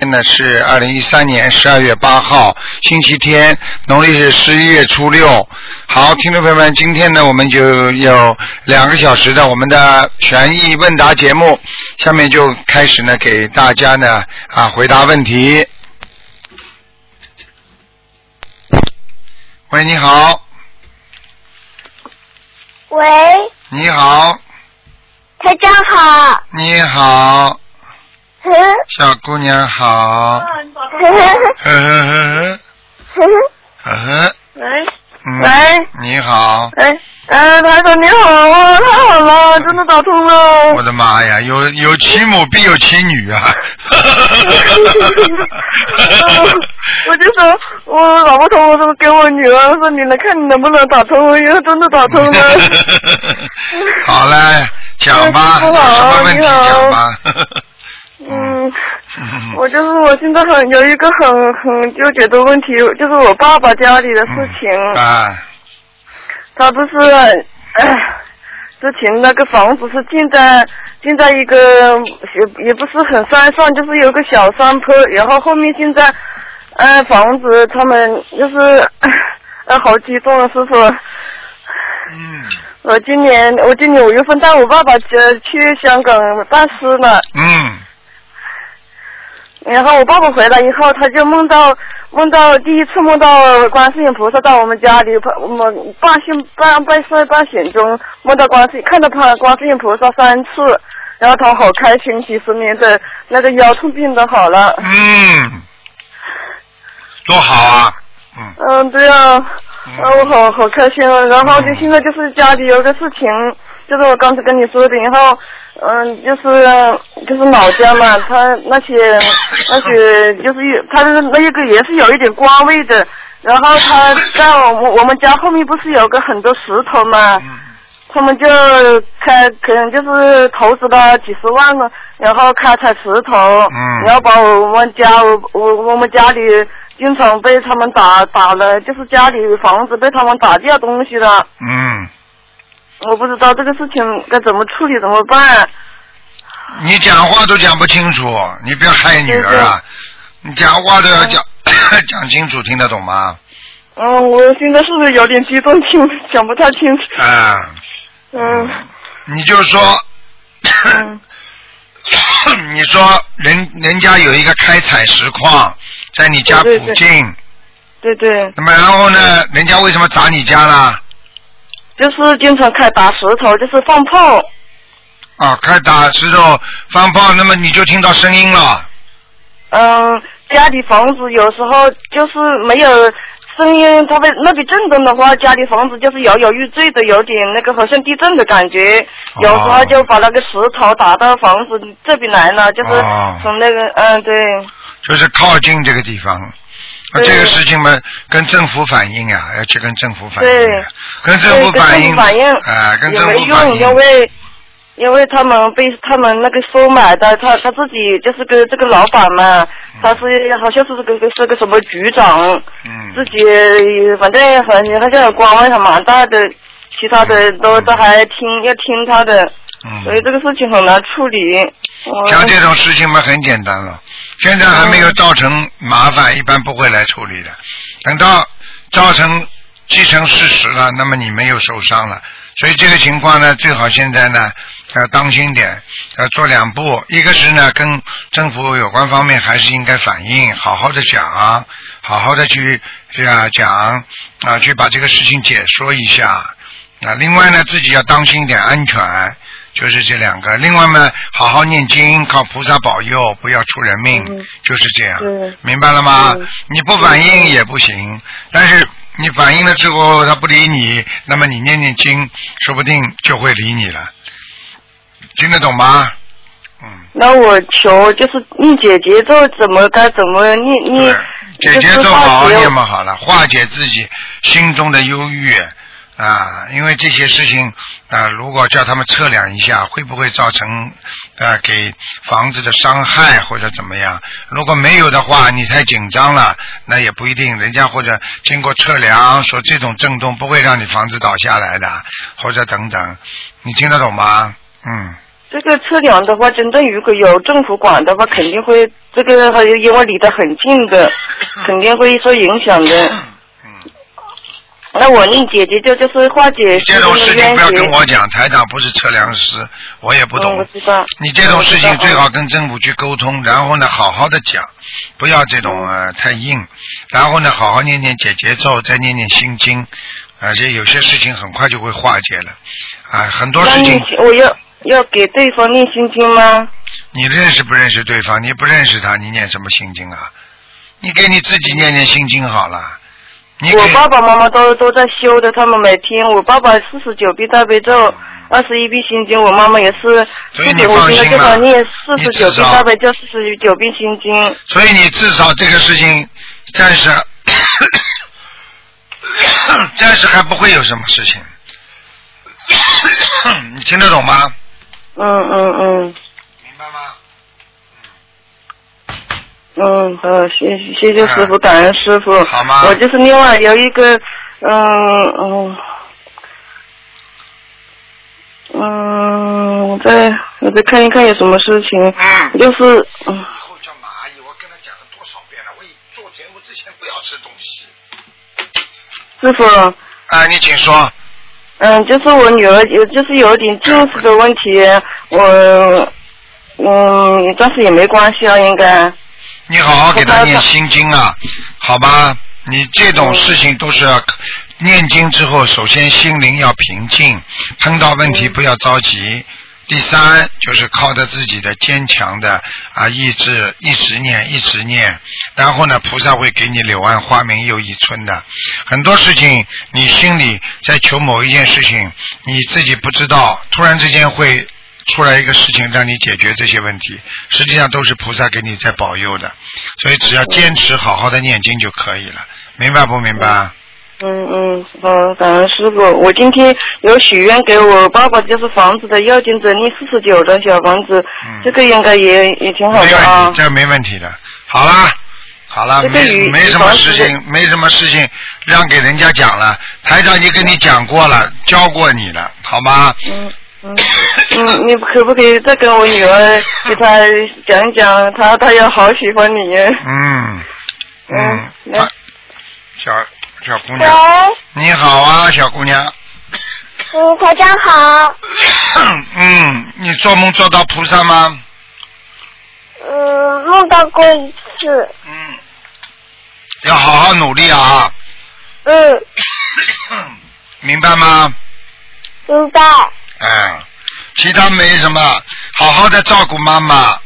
现在是二零一三年十二月八号，星期天，农历是十一月初六。好，听众朋友们，今天呢，我们就有两个小时的我们的悬疑问答节目，下面就开始呢，给大家呢啊回答问题。喂，你好，喂，你好，台长好。你好，呵 小姑娘好，呵呵呵呵呵呵呵，喂 嗯，喂你好，喂，哎，台长你好啊，太好了，真的打通了。我的妈呀，有有其母必有其女啊！我就说，我打不通，我说给我女儿说，你来看你能不能打通，以后真的打通了。好嘞，讲吧，有什么问题讲吧。嗯，我就是我现在很有一个很很纠结的问题，就是我爸爸家里的事情。啊，他不是，哎，之前那个房子是建在建在一个也也不是很山上，就是有个小山坡，然后后面现在，呃，房子他们就是，呃，好激动啊，师傅。嗯。我今年我今年五月份带我爸爸去去香港办事了，嗯然后我爸爸回来以后，他就梦到梦到第一次梦到观世音菩萨到我们家里，我们半醒半半睡半醒中梦到观世看到他观世音菩萨三次，然后他好开心，几十年的那个腰痛病都好了。嗯，多好啊！嗯嗯，对啊，我好好开心啊！然后就现在就是家里有个事情，就是我刚才跟你说的，然后嗯，就是就是老家嘛，他那些那些就是他的那一个也是有一点官位的，然后他在我们我们家后面不是有个很多石头嘛，嗯。他们就开可能就是投资了几十万了，然后开采石头，嗯然后把我们家我我我们家里经常被他们打打了，就是家里房子被他们打掉东西了，嗯，我不知道这个事情该怎么处理，怎么办？你讲话都讲不清楚，你不要害女儿啊！你讲话都要讲 讲清楚，听得懂吗？嗯，我现在是不是有点激动，听讲不太清楚？啊，嗯你就说，嗯 你说人人家有一个开采石矿在你家对对对附近，对对，那么然后呢，人家为什么砸你家啦？就是经常开打石头，就是放炮。啊，开打石头放炮，那么你就听到声音了。嗯，家里房子有时候就是没有声音，它会那边震动的话，家里房子就是摇摇欲坠的，有点那个好像地震的感觉。哦有时候就把那个石头打到房子这边来了，就是哦从那个嗯对，就是靠近这个地方。这个事情嘛，跟政府反映啊，要去跟政府反映对。啊，跟政府反映，政府反映没政府反用，因，为因为他们被他们那个收买的，他他自己就是跟这个老板嘛，他是好像是个个是个什么局长。嗯，自己反正反正他现在官位还蛮大的，其他的都都还听要听他的，所以嗯，这个事情很难处理。像这种事情嘛，很简单了。现在还没有造成麻烦，一般不会来处理的。等到造成既成事实了，那么你没有受伤了。所以这个情况呢，最好现在呢要当心点，要做两步。一个是呢，跟政府有关方面还是应该反映，好好的讲，好好的去这样讲啊，去把这个事情解说一下啊。另外呢，自己要当心一点安全。就是这两个，另外嘛，好好念经，靠菩萨保佑，不要出人命，嗯。就是这样，明白了吗？嗯。你不反应也不行，但是你反应了之后他不理你，那么你念念经，说不定就会理你了，听得懂吗？嗯，那我求就是念姐姐咒怎么该怎么念念对，姐姐就是咒好念嘛好了，化解自己心中的忧郁啊，因为这些事情啊，如果叫他们测量一下，会不会造成啊给房子的伤害或者怎么样？如果没有的话，你太紧张了，那也不一定。人家或者经过测量说这种震动不会让你房子倒下来的，或者等等，你听得懂吗？嗯。这个测量的话，真正如果有政府管的话，肯定会这个因为离得很近的，肯定会受影响的。嗯，那我令姐姐就就是化解这种事情不要跟我讲，台长不是测量师，我也不嗯，懂。我知道。你这种事情最好跟政府去沟通，然后呢，好好的讲，不要这种呃太硬，然后呢，好好念念解结咒，再念念心经，而且有些事情很快就会化解了，啊，很多事情我要要给对方念心经吗？你认识不认识对方？你不认识他，你念什么心经啊？你给你自己念念心经好了，你我爸爸妈妈都都在修的，他们每天，我爸爸四十九遍大悲咒，二十一遍心经，我妈妈也是所以你四十五遍放心了就他念四十九遍大悲咒，四十九遍心经。所以你至少这个事情暂时暂时还不会有什么事情，你听得懂吗？嗯嗯嗯明白吗？嗯，好，谢谢谢谢师傅，感恩师傅。嗯好吗我就是另外有一个，嗯嗯。嗯，我再我再看一看有什么事情，嗯就是嗯以后叫蚂蚁，我跟他讲了多少遍了，我做节目之前不要吃东西。师傅，啊，你请说。嗯，就是我女儿有就是有点近视的问题，我嗯，但是也没关系啊，应该。你好好给他念心经啊，好吧？你这种事情都是要念经之后，首先心灵要平静，碰到问题不要着急。第三就是靠着自己的坚强的啊意志，一直念一直念，然后呢，菩萨会给你柳暗花明又一村的。很多事情你心里在求某一件事情，你自己不知道，突然之间会出来一个事情让你解决这些问题，实际上都是菩萨给你在保佑的。所以只要坚持好好的念经就可以了，明白不明白？嗯嗯，好，感恩师傅。我今天有许愿给我爸爸，就是房子的要经者念四十九的小房子，这个应该也也挺好没问的啊题，。这没问题的。好啦，好了，没没什么事情，没什么事情让给人家讲了。台长已经跟你讲过了，教过你了，好吗？嗯嗯嗯，你可不可以再跟我女儿给她讲一讲，她她也好喜欢你。嗯嗯嗯，啊小小姑，娘，你好啊，小姑娘。嗯，台长好。嗯，你做梦做到菩萨吗？嗯，梦到过一次。嗯，要好好努力啊，嗯，明白吗？明白。哎，其他没什么，好好的照顾妈妈，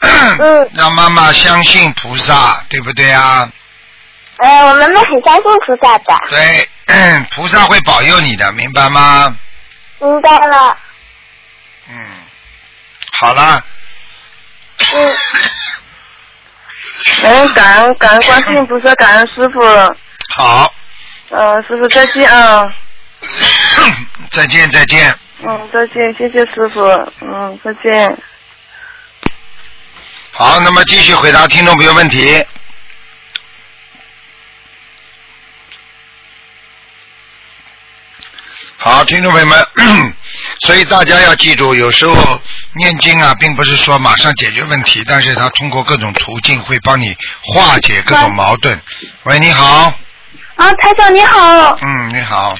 嗯 让妈妈相信菩萨，对不对啊？呃，我妈妈很相信菩萨的。对，菩萨会保佑你的，明白吗？明白了。嗯，好了，嗯，感恩感恩感恩观世音菩萨，感恩师傅。好，嗯，师傅再见啊。再见再见。嗯，再见，谢谢师傅。嗯，再见。好，那么继续回答听众朋友问题。好，听众朋友们，所以大家要记住，有时候念经啊，并不是说马上解决问题，但是它通过各种途径会帮你化解各种矛盾。喂，你好，啊，台长你好，嗯，你好，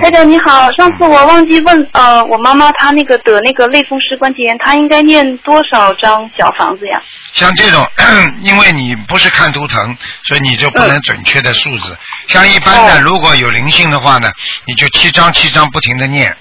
台长你好。上次我忘记问，呃，我妈妈她那个得那个类风湿关节炎，她应该念多少张小房子呀？像这种，因为你不是看图腾，所以你就不能准确的数字。像一般的，哦如果有灵性的话呢，你就七张七张不停的念。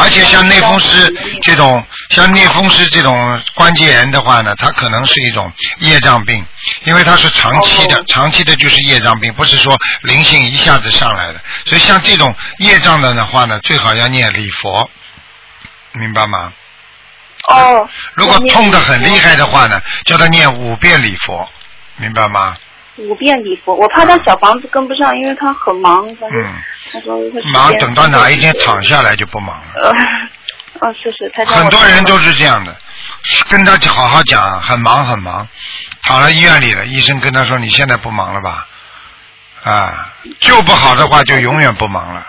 而且像类风湿这种，像类风湿这种关节炎的话呢，它可能是一种业障病，因为它是长期的，哦长期的就是业障病，不是说灵性一下子上来的。所以像这种业障的的话呢，最好要念礼佛，明白吗？哦。如果痛的很厉害的话呢，叫他念五遍礼佛，明白吗？五遍礼佛，我怕他小房子跟不上，因为他很忙，他说、嗯，他说忙等到哪一天躺下来就不忙了。呃，哦是是，他很多人都是这样的，跟他好好讲，很忙很忙，躺在医院里了，医生跟他说你现在不忙了吧？啊，救不好的话就永远不忙了。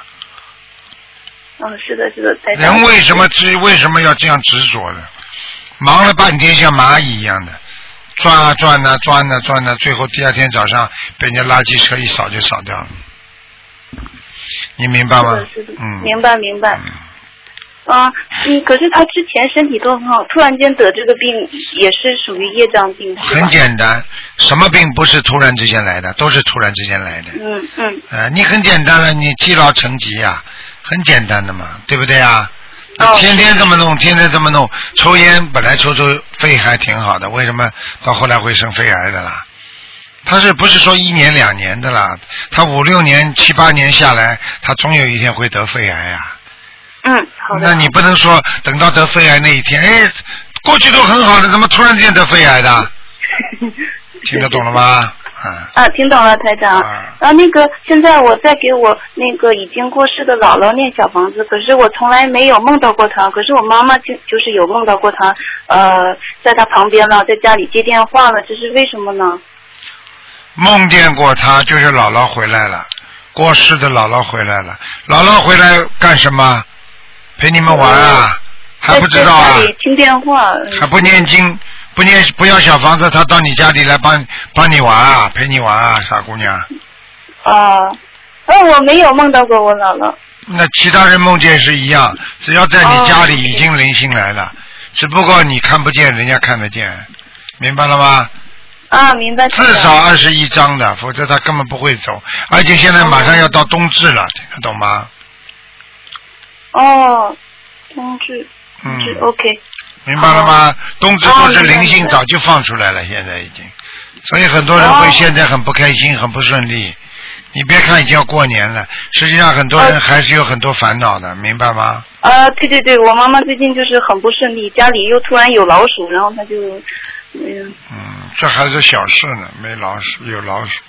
哦是的是的，人为什么执为什么要这样执着呢？忙了半天像蚂蚁一样的，转啊转呐、转呐、转呐、最后第二天早上被人家垃圾车一扫就扫掉了。你明白吗？嗯，明白明白。啊，嗯，可是他之前身体都很好，突然间得这个病也是属于业障病，很简单，什么病不是突然之间来的，都是突然之间来的。嗯嗯，呃，你很简单了，你积劳成疾呀、很简单的嘛，对不对啊？天天这么弄，天天这么弄，抽烟本来抽抽肺还挺好的，为什么到后来会生肺癌的啦？他是不是说一年两年的啦？他五六年、七八年下来，他总有一天会得肺癌呀、嗯，好的。那你不能说等到得肺癌那一天，哎，过去都很好的，怎么突然间得肺癌的？听得懂了吗？啊，啊，听懂了，台长。啊啊，那个，现在我在给我那个已经过世的姥姥念小房子，可是我从来没有梦到过她，可是我妈妈就就是有梦到过她，呃，在她旁边了，在家里接电话了，这是为什么呢？梦见过他，就是姥姥回来了，过世的姥姥回来了。姥姥回来干什么？陪你们玩啊？还不知道啊？家里听电话。嗯还不念经，不念不要小房子，他到你家里来帮帮你玩啊，陪你玩啊，傻姑娘。啊，呃，我没有梦到过我姥姥。那其他人梦见是一样，只要在你家里已经灵性来了，只不过你看不见，人家看得见，明白了吗？啊，明白。至少二十一张的，否则他根本不会走。而且现在马上要到冬至了，听得懂吗？哦，冬至，嗯冬至，OK。明白了吗？冬至都是灵性早就放出来了，现在已经，所以很多人会现在很不开心，很不顺利。你别看已经要过年了，实际上很多人哦还是有很多烦恼的，明白吗？啊，对对对，我妈妈最近就是很不顺利，家里又突然有老鼠，然后她就，嗯，嗯，这还是小事呢，没老鼠有老鼠，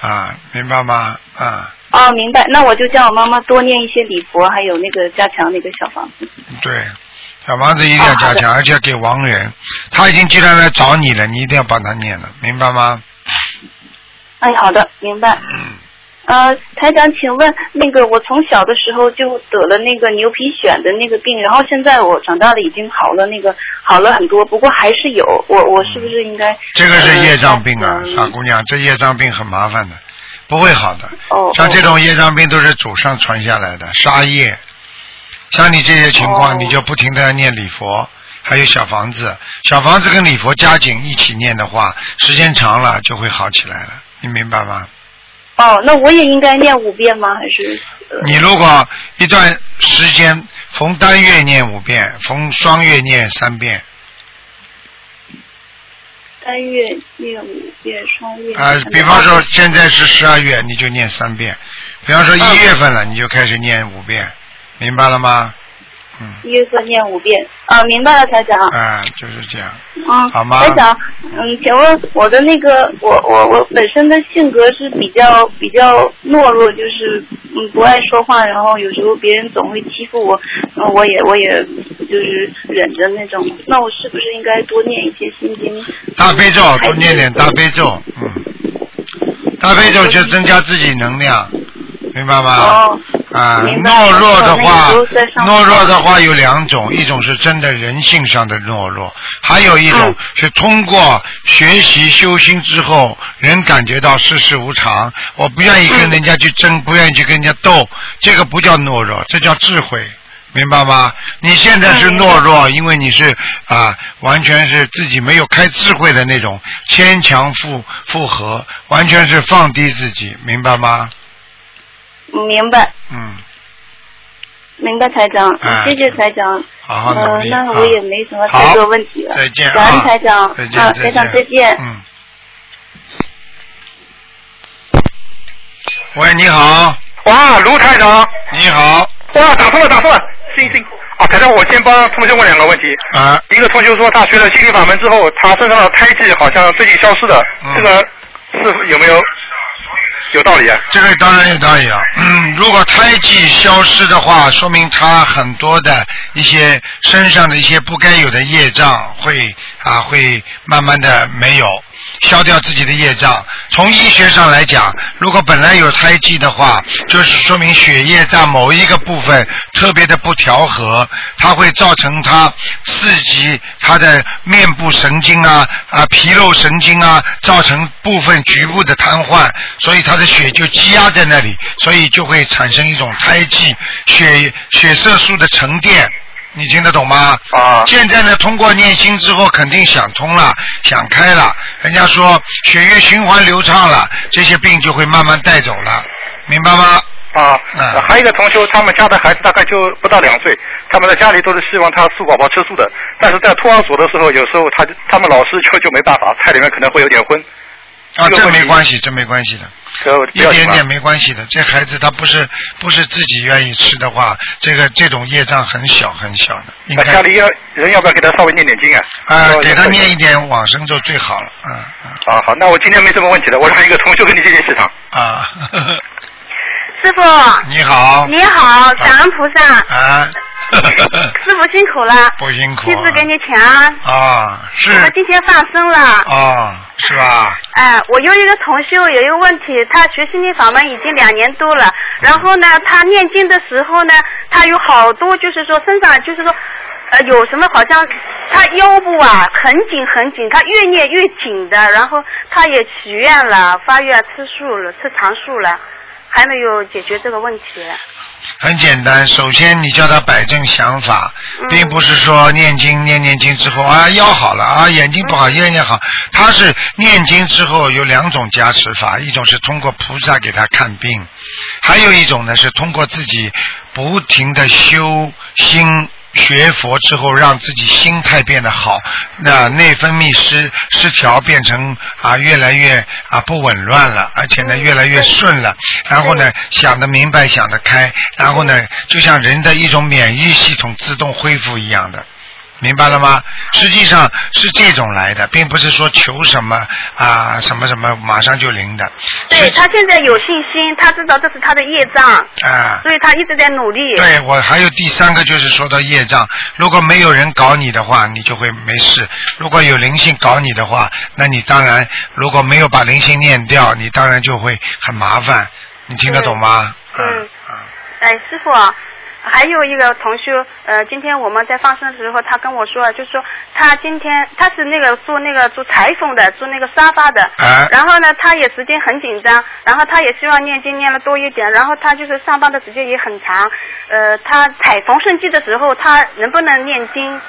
啊，明白吗？啊，哦，明白。那我就叫我妈妈多念一些礼佛，还有那个加强那个小房子。对，小房子一定要加强，而且要给亡人。他已经既然来找你了，你一定要帮他念了，明白吗？哎，好的，明白。嗯，呃，台长，请问那个我从小的时候就得了那个牛皮癣的那个病，然后现在我长大了已经好了，那个好了很多，不过还是有，我我是不是应该？这个是业障病啊，呃傻姑娘，这业障病很麻烦的，不会好的。哦，像这哦种业障病都是祖上传下来的杀业，像你这些情况，哦。你就不停的要念礼佛，还有小房子，小房子跟礼佛加紧一起念的话，时间长了就会好起来了，你明白吗？哦，那我也应该念五遍吗？还是？呃？你如果一段时间逢单月念五遍，逢双月念三遍，单月念五遍，双月啊、比方说现在是十二月，你就念三遍；比方说一月份了，你就开始念五遍，明白了吗？嗯，一月份念五遍啊，明白了，台长。啊、就是这样。嗯，好吗台长，嗯，请问我的那个，我我我本身的性格是比较比较懦弱，就是嗯不爱说话，然后有时候别人总会欺负我，然后我也我也就是忍着那种。那我是不是应该多念一些心经？大悲咒，多念点大悲咒，嗯，大悲咒就增加自己能量，明白吗？哦，啊，懦弱的话懦弱的话有两种，一种是真的人性上的懦弱，还有一种嗯是通过学习修心之后，人感觉到世事无常，我不愿意跟嗯人家去争，不愿意去跟人家斗，这个不叫懦弱，这叫智慧。明白吗？你现在是嗯懦弱，因为你是啊，完全是自己没有开智慧的那种牵强附附和，完全是放低自己，明白吗？嗯明白嗯，明白，台长，哎谢谢台长。好好努呃，力。那啊我也没什么太多问题了。再见啊！感恩台长，再见，啊，台长再见。嗯。喂，你好，哇，卢台长，你好，哇，打通了，打通了，行行。啊，台长，我先帮同学问两个问题。啊，一个同学说他学了心灵法门之后，他身上的胎记好像最近消失的，嗯这个是有没有有道理啊？这个当然有道理了。嗯，如果胎记消失的话，说明他很多的一些身上的一些不该有的业障会啊会慢慢的没有。消掉自己的业障。从医学上来讲，如果本来有胎记的话，就是说明血液在某一个部分特别的不调和，它会造成它刺激它的面部神经啊啊皮肉神经啊，造成部分局部的瘫痪，所以它的血就积压在那里，所以就会产生一种胎记，血血色素的沉淀。你听得懂吗？啊现在呢，通过念经之后，肯定想通了，想开了。人家说血液循环流畅了，这些病就会慢慢带走了，明白吗？啊嗯，还有一个同修，他们家的孩子大概就不到两岁，他们在家里都是希望他素宝宝吃素的，但是在托儿所的时候，有时候他他们老师就就没办法，菜里面可能会有点荤，啊，这这个没关系，这没关系的，一点点没关系的。这孩子他不是不是自己愿意吃的话，这个这种业障很小很小的，应该家里要人要不要给他稍微念点经啊？啊，给他念一点往生咒最好了，嗯嗯啊，好，那我今天没什么问题了。我还有一个同学跟你谢谢市场。啊，师傅，你好，你好，感恩菩萨，啊，师傅辛苦了，不辛苦弟子给你请安。啊，是我们今天放生了，啊，是吧？哎，我有一个同修有一个问题，他学心灵法门已经两年多了，然后呢，他念经的时候呢，他有好多就是说身上就是说。呃，有什么好像他腰部啊很紧很紧，他越念越紧的，然后他也许愿了，发愿吃素了，吃长素了，还没有解决这个问题。很简单，首先你叫他摆正想法，嗯并不是说念经念念经之后啊腰好了啊眼睛不好念念好，他是念经之后有两种加持法，一种是通过菩萨给他看病，还有一种呢是通过自己不停的修心。学佛之后，让自己心态变得好，那内分泌失失调变成啊越来越啊不紊乱了，而且呢越来越顺了。然后呢想得明白，想得开，然后呢就像人的一种免疫系统自动恢复一样的。明白了吗？实际上是这种来的，并不是说求什么啊什么什么马上就灵的。对他现在有信心，他知道这是他的业障，啊，所以他一直在努力。对我还有第三个就是说到业障，如果没有人搞你的话，你就会没事；如果有灵性搞你的话，那你当然如果没有把灵性念掉，你当然就会很麻烦。你听得懂吗？嗯嗯嗯哎，师傅啊，还有一个同学，呃，今天我们在放生的时候，他跟我说，就是说他今天他是那个做那个做裁缝的，做那个沙发的，啊然后呢，他也时间很紧张，然后他也希望念经念的多一点，然后他就是上班的时间也很长，呃，他采缝纫机的时候，他能不能念经？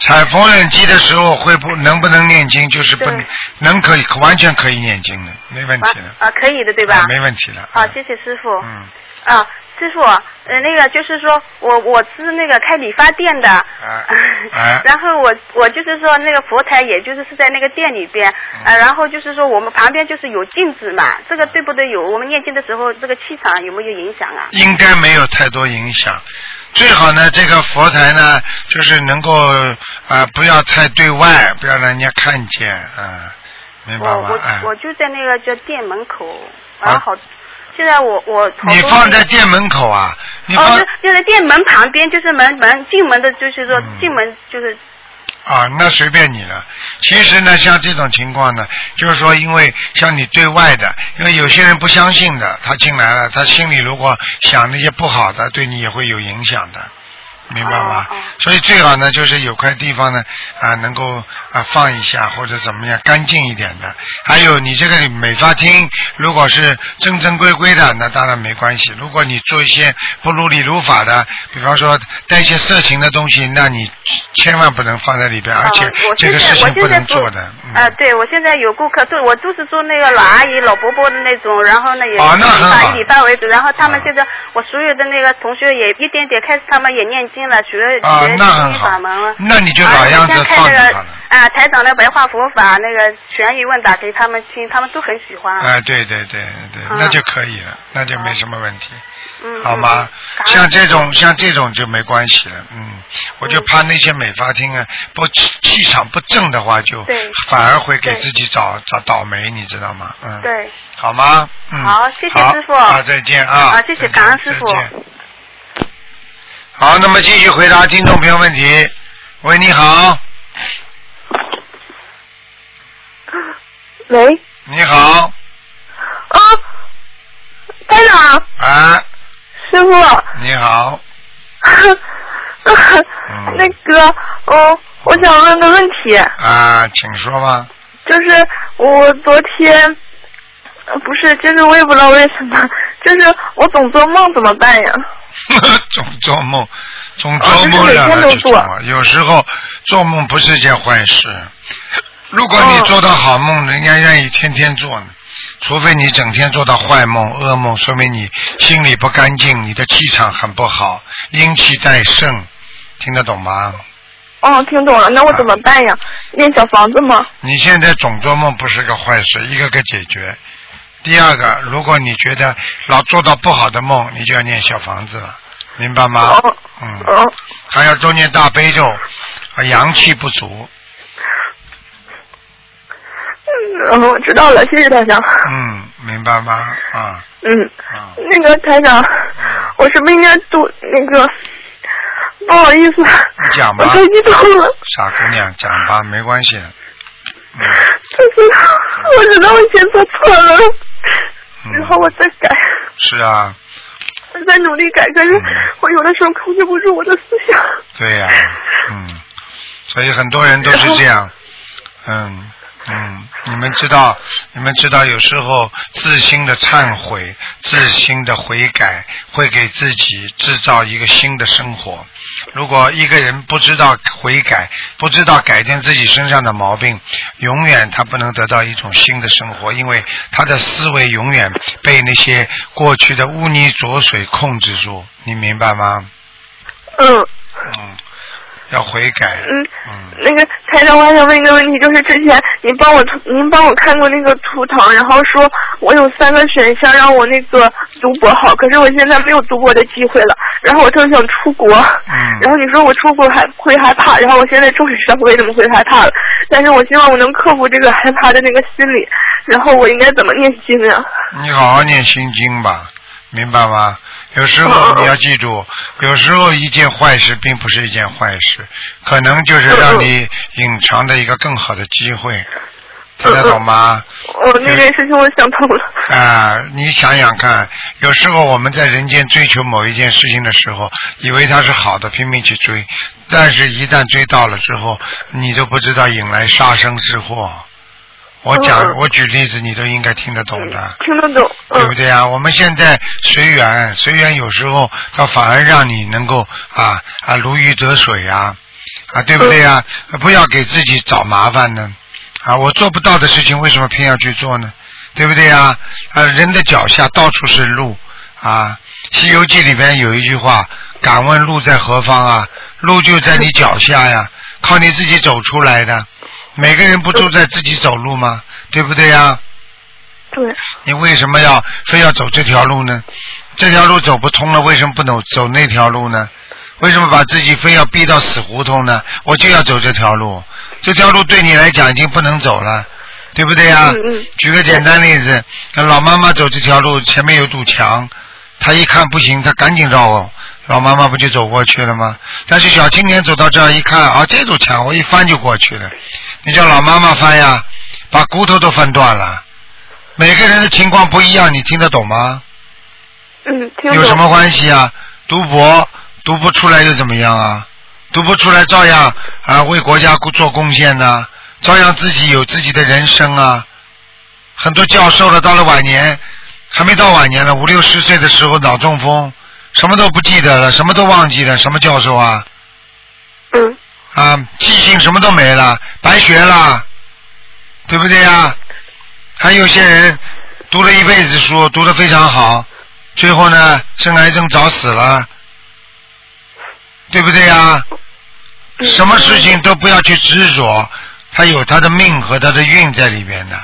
踩缝纫机的时候会不能不能念经？就是不能能可以完全可以念经的，没问题的。啊，可以的，对吧？啊没问题的。好，谢谢师傅。嗯，啊，师傅，呃，那个就是说我我是那个开理发店的，啊然后我我就是说那个佛台，也就是是在那个店里边，嗯呃，然后就是说我们旁边就是有镜子嘛，这个对不对？有我们念经的时候，这个气场有没有影响啊？应该没有太多影响。最好呢，这个佛台呢，就是能够啊、呃不要太对外，不要让人家看见，啊、明白我我，我就在那个叫店门口，啊然后好，现在我我你放在店门口啊？你放、哦，就就在店门旁边，就是门门进门的，就是说嗯进门就是啊，那随便你了。其实呢，像这种情况呢，就是说，因为像你对外的，因为有些人不相信的，他进来了，他心里如果想那些不好的，对你也会有影响的。明白吗？所以最好呢，就是有块地方呢啊，能够啊放一下或者怎么样干净一点的。还有你这个美发厅，如果是正正规规的，那当然没关系。如果你做一些不如理如法的，比方说带一些色情的东西，那你千万不能放在里边，而且这个事情不能做的。啊呃，对，我现在有顾客，对我都是做那个老阿姨、老伯伯的那种，然后呢也以理发为主，然后他们啊现在我所有的那个同学也一点点开始，他们也念经了，学啊学，心那很好灵法门了。，那你就老样子放就好了。啊，台长的白话佛法那个悬疑问答给他们听，他们都很喜欢。哎，对对对对，嗯那就可以了，那就没什么问题，嗯，好吗？像这种像这种就没关系了，嗯，我就怕那些美发厅啊，不气气场不正的话，就对反而会给自己找找倒霉，你知道吗？嗯，，对，好吗？嗯，好谢谢好师傅好，再见啊！好谢谢感恩师傅好，那么继续回答听众朋友问题。喂，你好，喂，你好，啊，啊，师傅，你好，那个，哦，我想问个问题，啊，请说吧。就是我昨天，呃不是，就是我也不知道为什么，就是我总做梦怎么办呀？总做梦，总哦做梦就是每让天都做。有时候做梦不是件坏事。如果你哦做到好梦，人家愿意天天做呢。除非你整天做到坏梦、噩梦，说明你心里不干净，你的气场很不好，阴气太盛，听得懂吗？哦，听懂了，那我怎么办呀？念小房子吗？你现在总做梦不是个坏事，一个个解决。第二个，如果你觉得老做到不好的梦，你就要念小房子了，明白吗？哦，嗯。哦，还要多念大悲咒，啊，阳气不足，嗯，我知道了，谢谢台长。嗯，明白吗？啊嗯，啊，那个台长，我是不是应该读那个？不好意思，你讲吧我太激动了。傻姑娘，讲吧，没关系。嗯就是我知道我以前做错了，嗯，然后我再改，是啊，我在努力改，可是我有的时候控制不住我的思想。对呀、嗯，所以很多人都是这样，嗯嗯，你们知道，你们知道，有时候自心的忏悔、自心的悔改，会给自己制造一个新的生活。如果一个人不知道悔改，不知道改正自己身上的毛病，永远他不能得到一种新的生活，因为他的思维永远被那些过去的污泥浊水控制住。你明白吗？嗯嗯，要悔改。嗯，嗯，那个台长，我还想问一个问题，就是之前您帮我您帮我看过那个图腾，然后说我有三个选项让我那个读博好，可是我现在没有读博的机会了，然后我特别想出国，嗯 然后你说我出国还会害怕，然后我现在终于知道为什么会害怕了，但是我希望我能克服这个害怕的那个心理，然后我应该怎么念经呀？你好好念心经吧，明白吗？有时候嗯你要记住，有时候一件坏事并不是一件坏事，可能就是让你隐藏的一个更好的机会，听得懂吗？我那件事情我想通了。啊，你想想看，有时候我们在人间追求某一件事情的时候，以为它是好的，拼命去追，但是一旦追到了之后，你都不知道引来杀身之祸。我讲，嗯我举例子，你都应该听得懂的。听得懂，嗯对不对啊？我们现在随缘，随缘有时候它反而让你能够啊啊如鱼得水啊、啊，对不对呀、不要给自己找麻烦呢啊！我做不到的事情，为什么偏要去做呢？对不对呀？啊，人的脚下到处是路啊，《西游记》里边有一句话：“敢问路在何方啊？路就在你脚下呀，靠你自己走出来的。每个人不都在自己走路吗？对不对呀？对，你为什么要非要走这条路呢？这条路走不通了，为什么不能走那条路呢？为什么把自己非要逼到死胡同呢？我就要走这条路，这条路对你来讲已经不能走了，对不对呀、嗯嗯举个简单例子，老妈妈走这条路，前面有堵墙，她一看不行，她赶紧绕哦，老妈妈不就走过去了吗？但是小青年走到这儿一看啊，这堵墙我一翻就过去了，你叫老妈妈翻呀，把骨头都翻断了。每个人的情况不一样，你听得懂吗？嗯，听懂。有什么关系啊？读博读不出来又怎么样啊？读不出来照样啊为国家做贡献呢、照样自己有自己的人生啊。很多教授了，到了晚年还没到晚年呢，五六十岁的时候脑中风，什么都不记得了，什么都忘记了，什么教授啊？嗯啊，记性什么都没了，白学了，对不对呀？还有些人读了一辈子书，读得非常好，最后呢生癌症早死了，对不对呀？嗯什么事情都不要去执着，他有他的命和他的运在里边的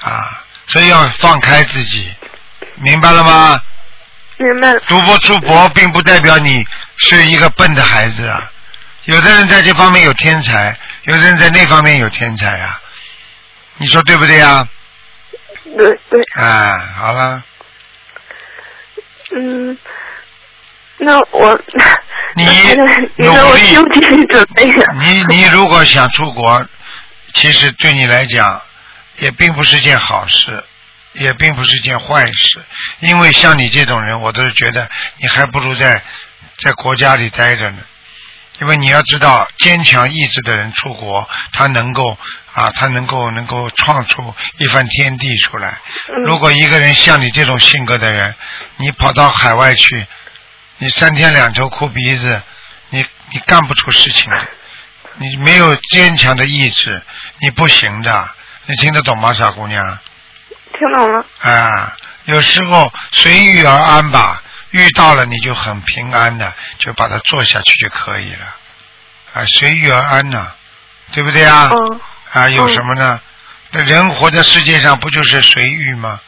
啊，所以要放开自己，明白了吗？明白了。读不出博，并不代表你是一个笨的孩子啊。有的人在这方面有天才，有的人在那方面有天才啊。你说对不对啊？对对，哎，好了，嗯，那我你 努力准备。你你如果想出国，其实对你来讲也并不是件好事，也并不是件坏事，因为像你这种人，我都是觉得你还不如在在国家里待着呢。因为你要知道，坚强意志的人出国，他能够啊，他能够能够创出一番天地出来。如果一个人像你这种性格的人，你跑到海外去，你三天两头哭鼻子，你你干不出事情的。你没有坚强的意志，你不行的。你听得懂吗，傻姑娘？听懂了。啊，有时候随遇而安吧，遇到了你就很平安的，就把它做下去就可以了。啊，随遇而安呐、对不对啊？嗯啊，有什么呢？那人活在世界上不就是随遇吗？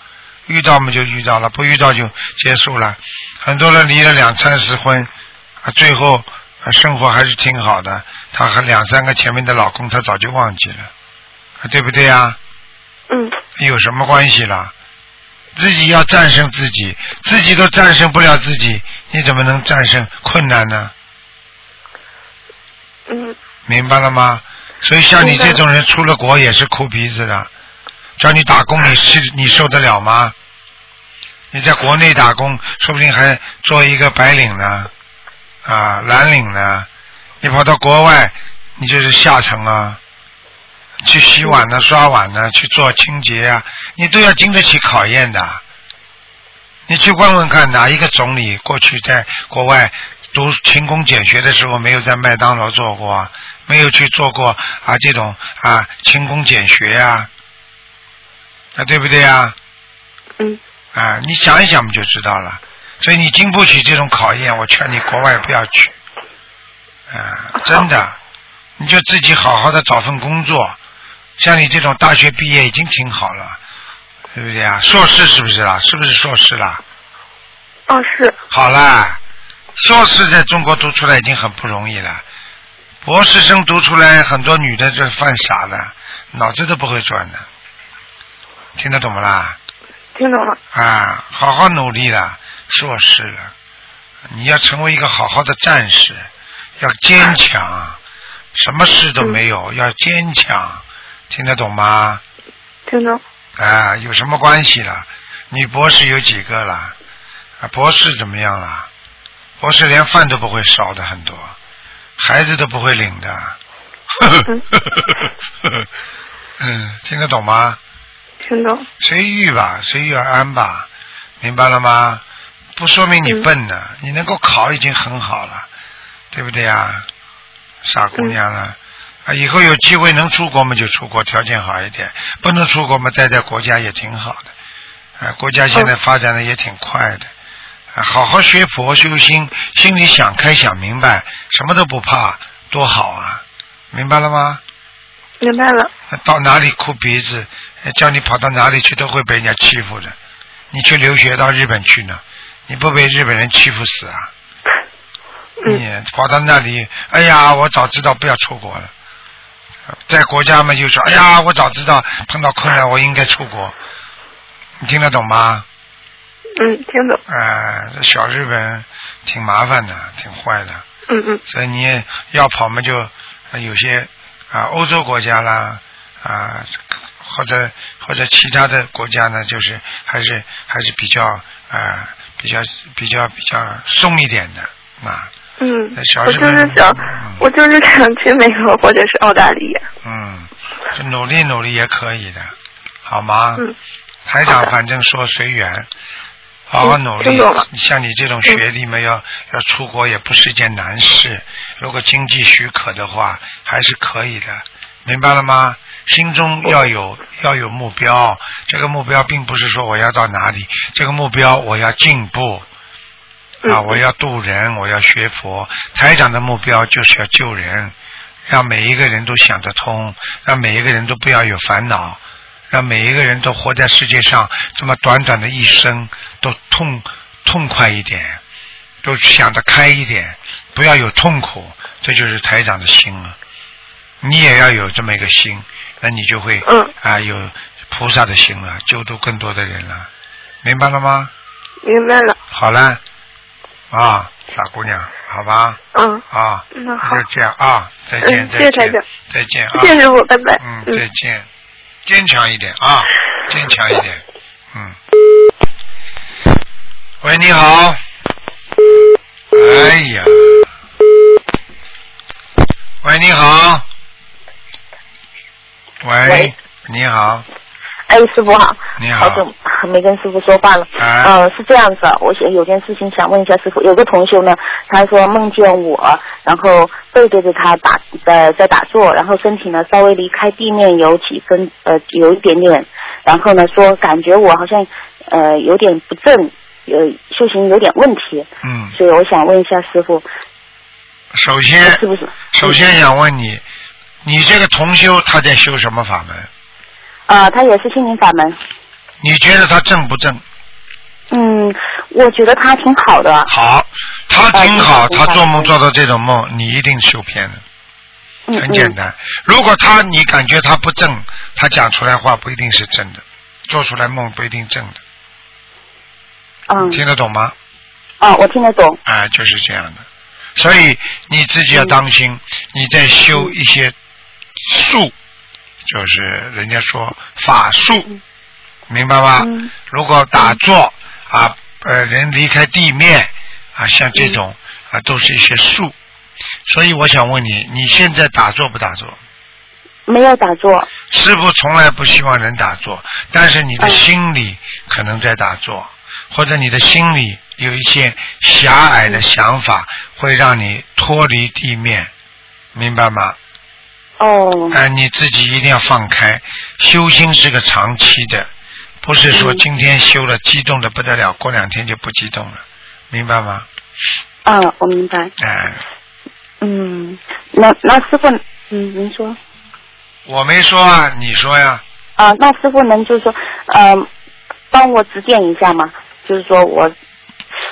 遇到嘛就遇到了，不遇到就结束了。很多人离了两三次婚，啊，最后、啊生活还是挺好的。她和两三个前面的老公，她早就忘记了，啊，对不对啊？嗯有什么关系啦？自己要战胜自己，自己都战胜不了自己，你怎么能战胜困难呢？嗯明白了吗？所以像你这种人出了国也是哭鼻子的，叫你打工你是你受得了吗？你在国内打工，说不定还做一个白领呢，啊蓝领呢，你跑到国外，你就是下层啊，去洗碗呢、刷碗呢、去做清洁啊，你都要经得起考验的。你去问问看，哪一个总理过去在国外读勤工俭学的时候，没有在麦当劳做过啊？没有去做过啊这种啊勤工俭学呀、啊？对不对啊？嗯啊，你想一想不就知道了。所以你经不起这种考验，我劝你国外不要去。啊，真的，你就自己好好的找份工作。像你这种大学毕业已经挺好了，对不对啊？硕士是不是啦？是不是硕士啦？哦是好啦，硕士在中国读出来已经很不容易了，博士生读出来很多女的就犯傻了，脑子都不会转的，听得懂不啦？听懂了。啊，好好努力啦，硕士了，你要成为一个好好的战士，要坚强，什么事都没有，要坚强，听得懂吗？听懂。啊，有什么关系了？女博士有几个了？啊，博士怎么样了？博士连饭都不会烧的很多，孩子都不会领的。嗯，听得懂吗？听懂。随遇吧，随遇而安吧，明白了吗？不说明你笨呢，你能够考已经很好了，对不对呀？傻姑娘了。啊，以后有机会能出国嘛就出国，条件好一点；不能出国嘛，待在国家也挺好的。啊，国家现在发展的也挺快的。啊，好好学佛修心，心里想开想明白，什么都不怕，多好啊！明白了吗？明白了。到哪里哭鼻子，呃叫你跑到哪里去都会被人家欺负的。你去留学到日本去呢，你不被日本人欺负死啊？你跑到那里，哎呀，我早知道不要出国了。在国家嘛就说，哎呀，我早知道碰到困难我应该出国。你听得懂吗？嗯，听懂。哎、这小日本挺麻烦的，挺坏的。嗯嗯所以你要跑嘛，就呃有些啊欧洲国家啦啊，或者或者其他的国家呢，就是还是还是比较啊比较比较比较松一点的啊。嗯我就是想，我就是想去美国或者是澳大利亚。嗯，就努力努力也可以的，好吗？嗯。台长反正说随缘，好好努力。嗯像你这种学历嘛，要要出国也不是件难事。如果经济许可的话，还是可以的，明白了吗？心中要有要有目标，这个目标并不是说我要到哪里，这个目标我要进步。嗯啊，我要渡人，我要学佛。台长的目标就是要救人，让每一个人都想得通，让每一个人都不要有烦恼，让每一个人都活在世界上这么短短的一生都痛痛快一点，都想得开一点，不要有痛苦，这就是台长的心了。你也要有这么一个心，那你就会嗯啊有菩萨的心了，救度更多的人了，明白了吗？明白了。好了，啊，傻姑娘，好吧，嗯。啊，那好。就这样啊，再见，嗯再见谢谢台长，再见啊，谢谢师傅，拜。拜。嗯，再见，坚强一点啊，坚强一点，嗯。喂，你好。哎呀，喂，你好。喂。喂，你好，哎，师傅好，你好好久没跟师傅说话了。啊呃，是这样子，我想有件事情想问一下师傅。有个同修呢，他说梦见我，然后背对着他打在在打坐，然后身体呢稍微离开地面有几分呃有一点点，然后呢说感觉我好像呃有点不正，呃修行有点问题，嗯，所以我想问一下师傅，首先，是不是？首先想问你，你这个同修他在修什么法门？啊、他也是心灵法门。你觉得他正不正？嗯，我觉得他挺好的。好，他挺好，他做梦做到这种梦，你一定受骗的，嗯很简单。如果他你感觉他不正，他讲出来话不一定是真的，做出来梦不一定正的，嗯。听得懂吗？啊，我听得懂。啊，就是这样的。所以你自己要当心，你在修一些术，就是人家说法术，明白吗？嗯如果打坐啊，呃，人离开地面啊，像这种啊，都是一些术。所以我想问你，你现在打坐不打坐？没有打坐。师傅从来不希望人打坐，但是你的心里可能在打坐，或者你的心里有一些狭隘的想法，会让你脱离地面，明白吗？哦。哎、你自己一定要放开，修心是个长期的，不是说嗯今天修了激动的不得了，过两天就不激动了，明白吗？啊，我明白。哎、嗯，那那师傅，嗯，您说我没说啊，你说呀。啊，那师傅能就是说，嗯、帮我指点一下吗？就是说我，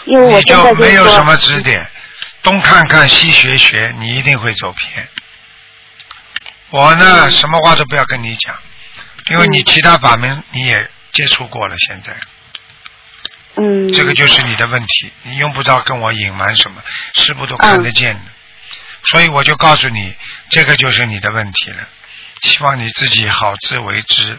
因为我你现在就没有什么指点，东看看西学学，你一定会走偏。我呢，什么话都不要跟你讲，因为你其他法门你也接触过了，现在嗯，这个就是你的问题，你用不着跟我隐瞒什么，师傅都看得见的，所以我就告诉你，这个就是你的问题了。希望你自己好自为之，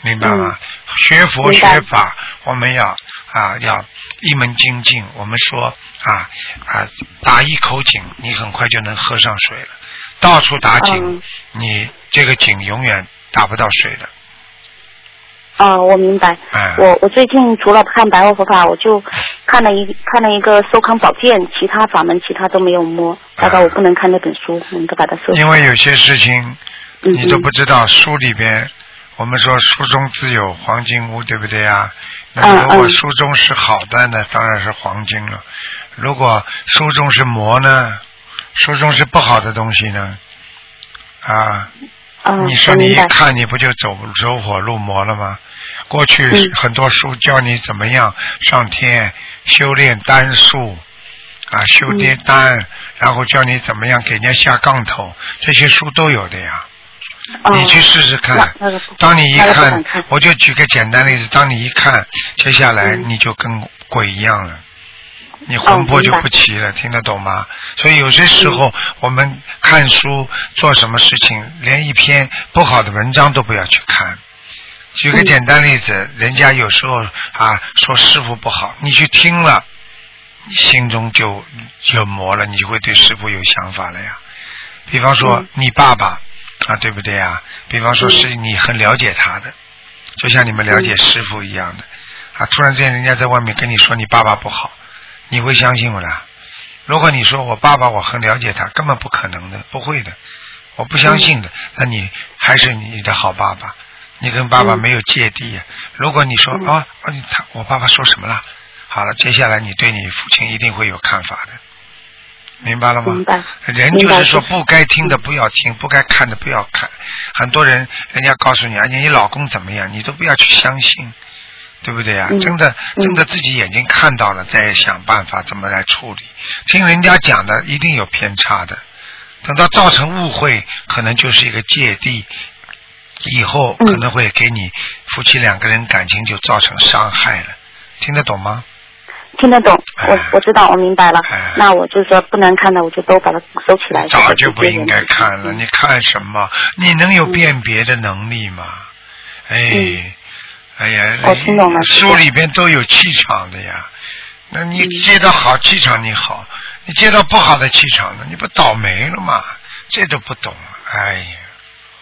明白吗？学佛学法，我们要啊要一门精进。我们说啊啊打一口井，你很快就能喝上水了。到处打井，嗯你这个井永远打不到水的。啊，我明白。嗯我我最近除了看白话佛法，我就看了一看了一个《收康宝鉴》，其他法门其他都没有摸。大概我不能看那本书，我应该把它收。因为有些事情嗯你都不知道，书里边我们说书中自有黄金屋，对不对啊？那如果书中是好的呢，当然是黄金了；如果书中是魔呢，书中是不好的东西呢，啊，嗯，你说你一。看你不就走走火入魔了吗？过去嗯很多书教你怎么样上天修炼丹术啊，修炼嗯丹，然后教你怎么样给人家下杠头，这些书都有的呀。哦你去试试看那那个，当你一看看，我就举个简单例子，当你一看，接下来嗯你就跟鬼一样了。你魂魄就不齐了，听得懂吗？所以有些时候我们看书做什么事情，连一篇不好的文章都不要去看。举个嗯简单例子，人家有时候啊说师傅不好，你去听了，你心中就有魔了，你就会对师傅有想法了呀。比方说嗯你爸爸啊，对不对呀？比方说是你很了解他的，就像你们了解师傅一样的啊。突然之间人家在外面跟你说你爸爸不好，你会相信我啦？如果你说我爸爸我很了解他，根本不可能的，不会的，我不相信的，那你还是你的好爸爸，你跟爸爸没有芥蒂呀。如果你说嗯啊啊，他我爸爸说什么了？好了，接下来你对你父亲一定会有看法的，明白了吗？明白。人就是说不该听的不要听，不该看的不要看。很多人，人家告诉你啊，你老公怎么样，你都不要去相信，对不对呀、嗯真的，嗯真的自己眼睛看到了，再想办法怎么来处理。听人家讲的一定有偏差的，等到造成误会，可能就是一个芥蒂，以后嗯可能会给你夫妻两个人感情就造成伤害了。听得懂吗？听得懂，哎我我知道，我明白了哎。那我就说不能看的，我就都把它收起来。早就不应该看了，嗯你看什么？你能有辨别的能力吗？哎呀，我听懂了书里边都有气场的呀。那你嗯接到好气场你好，你接到不好的气场呢，你不倒霉了吗？这都不懂，哎呀，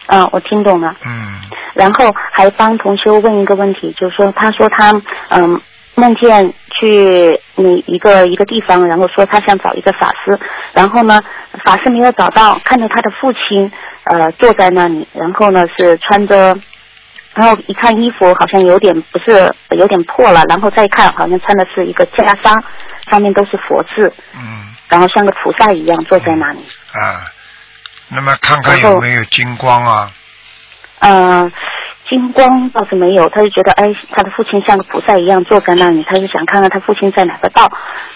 嗯，我听懂了。嗯，然后还帮同修问一个问题，就是说，他说他嗯梦见去你一个一个地方，然后说他想找一个法师，然后呢法师没有找到，看到他的父亲呃坐在那里，然后呢是穿着。然后一看衣服好像有点不是有点破了，然后再看好像穿的是一个袈裟，上面都是佛字，嗯然后像个菩萨一样坐在那里。啊，那么看看有没有金光啊？呃，金光倒是没有，他就觉得哎，他的父亲像个菩萨一样坐在那里，他就想看看他父亲在哪个道，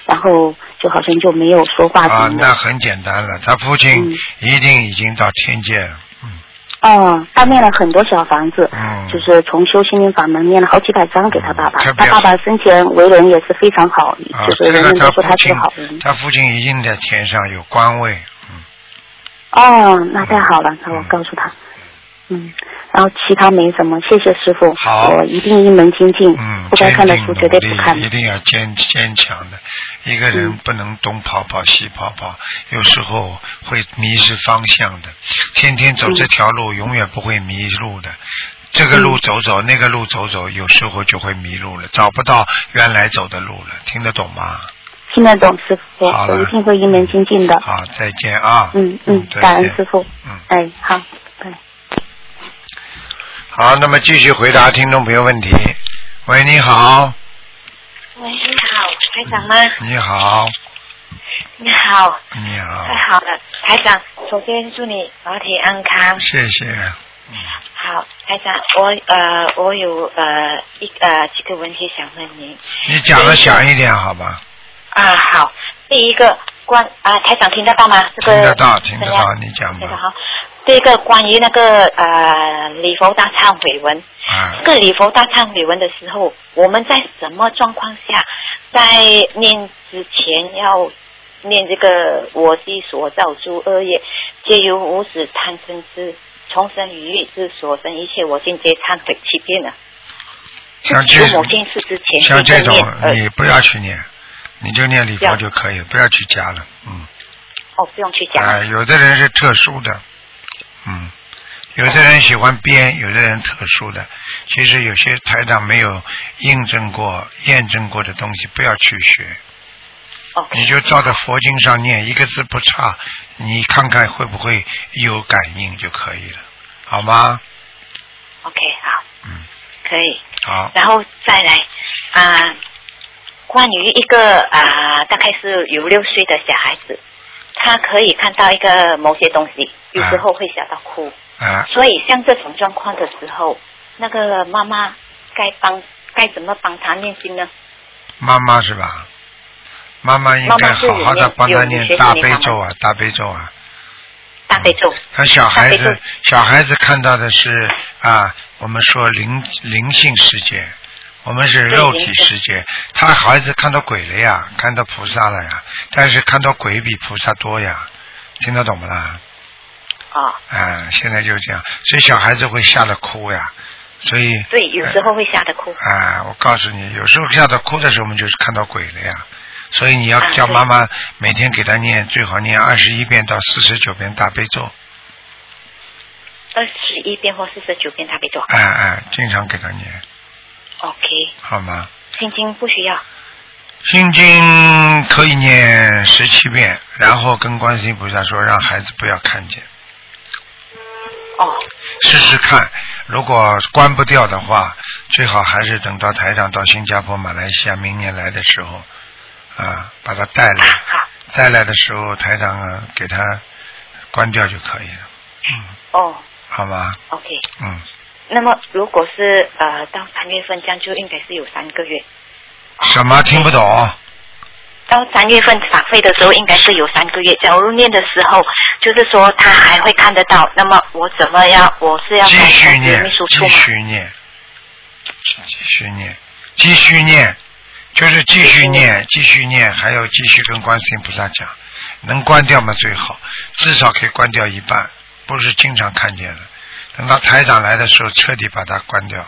然后就好像就没有说话啊。那很简单了，他父亲嗯一定已经到天界了。哦，他念了很多小房子，嗯就是从修心灵法门念了好几百张给他爸爸。他爸爸生前为人也是非常好，啊，就是这个人人都说他个好人。，他父亲已经在天上有官位，嗯，哦，那太好了，那我告诉他。嗯，然后其他没什么，谢谢师傅。好我一定一门精进，嗯，不该看的书绝对不看的一。定要坚坚强的。一个人嗯不能东跑跑西跑跑，有时候会迷失方向的。天天走嗯这条路，永远不会迷路的。这个路走走，那个路走走，有时候就会迷路了，找不到原来走的路了。听得懂吗？听得懂师傅，我一定会一门精进的。好，再见啊。嗯嗯，感恩师傅。嗯，哎，好，拜。好，那么继续回答听众朋友问题。喂，你好，喂，你好，台长吗？你好，你好，你好太，好了，台长，首先祝你身体安康。谢谢。好，台长，我呃，我有呃一呃几个问题想问您你讲的响一点好吧？啊。好，第一个关啊，台长听得到吗？这个听得到，听得到，你讲吧。好。第一个关于那个呃礼佛大忏悔文，啊这，个礼佛大忏悔文的时候，我们在什么状况下，在念之前要念这个我昔所造诸恶业，皆由无始贪嗔痴，重生于欲之所生一切，我尽皆忏悔七遍了。像这有某件事之前像这种你不要去念，你就念礼佛就可以了，不要去加了。嗯，哦，不用去加。啊，有的人是特殊的，嗯，有的人喜欢编，有的人特殊的。其实有些台长没有印证过、验证过的东西，不要去学。哦，你就照着佛经上念，一个字不差，你看看会不会有感应就可以了，好吗？OK，好，嗯，可以。好，然后再来啊、关于一个啊、大概是有六岁的小孩子，他可以看到一个某些东西，有时候会想到哭。啊，所以像这种状况的时候，那个妈妈该帮该怎么帮他念经呢？妈妈是吧？妈妈应该好好的帮他念大悲咒啊，大悲咒啊。大悲咒。他小孩子小孩子看到的是啊，我们说灵灵性世界，我们是肉体世界。他孩子看到鬼了呀，看到菩萨了呀，但是看到鬼比菩萨多呀，听得懂不啦？啊，啊，现在就这样，所以小孩子会吓得哭呀，所以对，有时候会吓得哭。啊，我告诉你，有时候吓得哭的时候，我们就是看到鬼了呀。所以你要叫妈妈每天给他念，最好念二十一遍到四十九遍大悲咒，二十一遍或四十九遍大悲咒。哎哎，经常给他念，OK，好吗？心经不需要。心经可以念十七遍，然后跟观世音菩萨说，让孩子不要看见，哦，试试看。如果关不掉的话，最好还是等到台长到新加坡、马来西亚明年来的时候，啊，把他带来，好，再来的时候台长啊给他关掉就可以了，嗯，哦好吗？，OK。嗯，那么如果是呃到三月份这样，就应该是有三个月。什么听不懂？到三月份法会的时候，应该是有三个月。假如念的时候，就是说他还会看得到，那么我怎么样？我是要继续念，继？续念，继续念，继续念，就是继续念，继续念，还要继续跟观世音菩萨讲，能关掉吗？最好，至少可以关掉一半，不是经常看见的。等到台长来的时候，彻底把它关掉。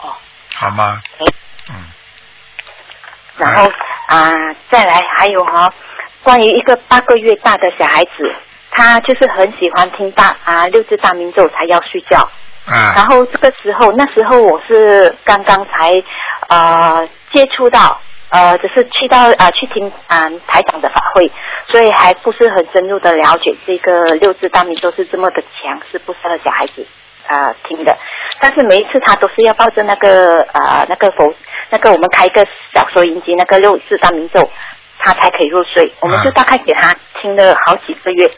哦，好吗？嗯，然后啊、再来还有哈、关于一个八个月大的小孩子，他就是很喜欢听大啊六字大明咒才要睡觉。啊然后这个时候，那时候我是刚刚才呃接触到，呃，只是去到啊、去听啊、台长的法会，所以还不是很深入的了解这个六字大明咒是这么的强，是不适合小孩子啊、呃听的。但是每一次他都是要抱着那个呃那个佛那个我们开一个小收音机那个六字大明咒，他才可以入睡。我们就大概给他听了好几个月，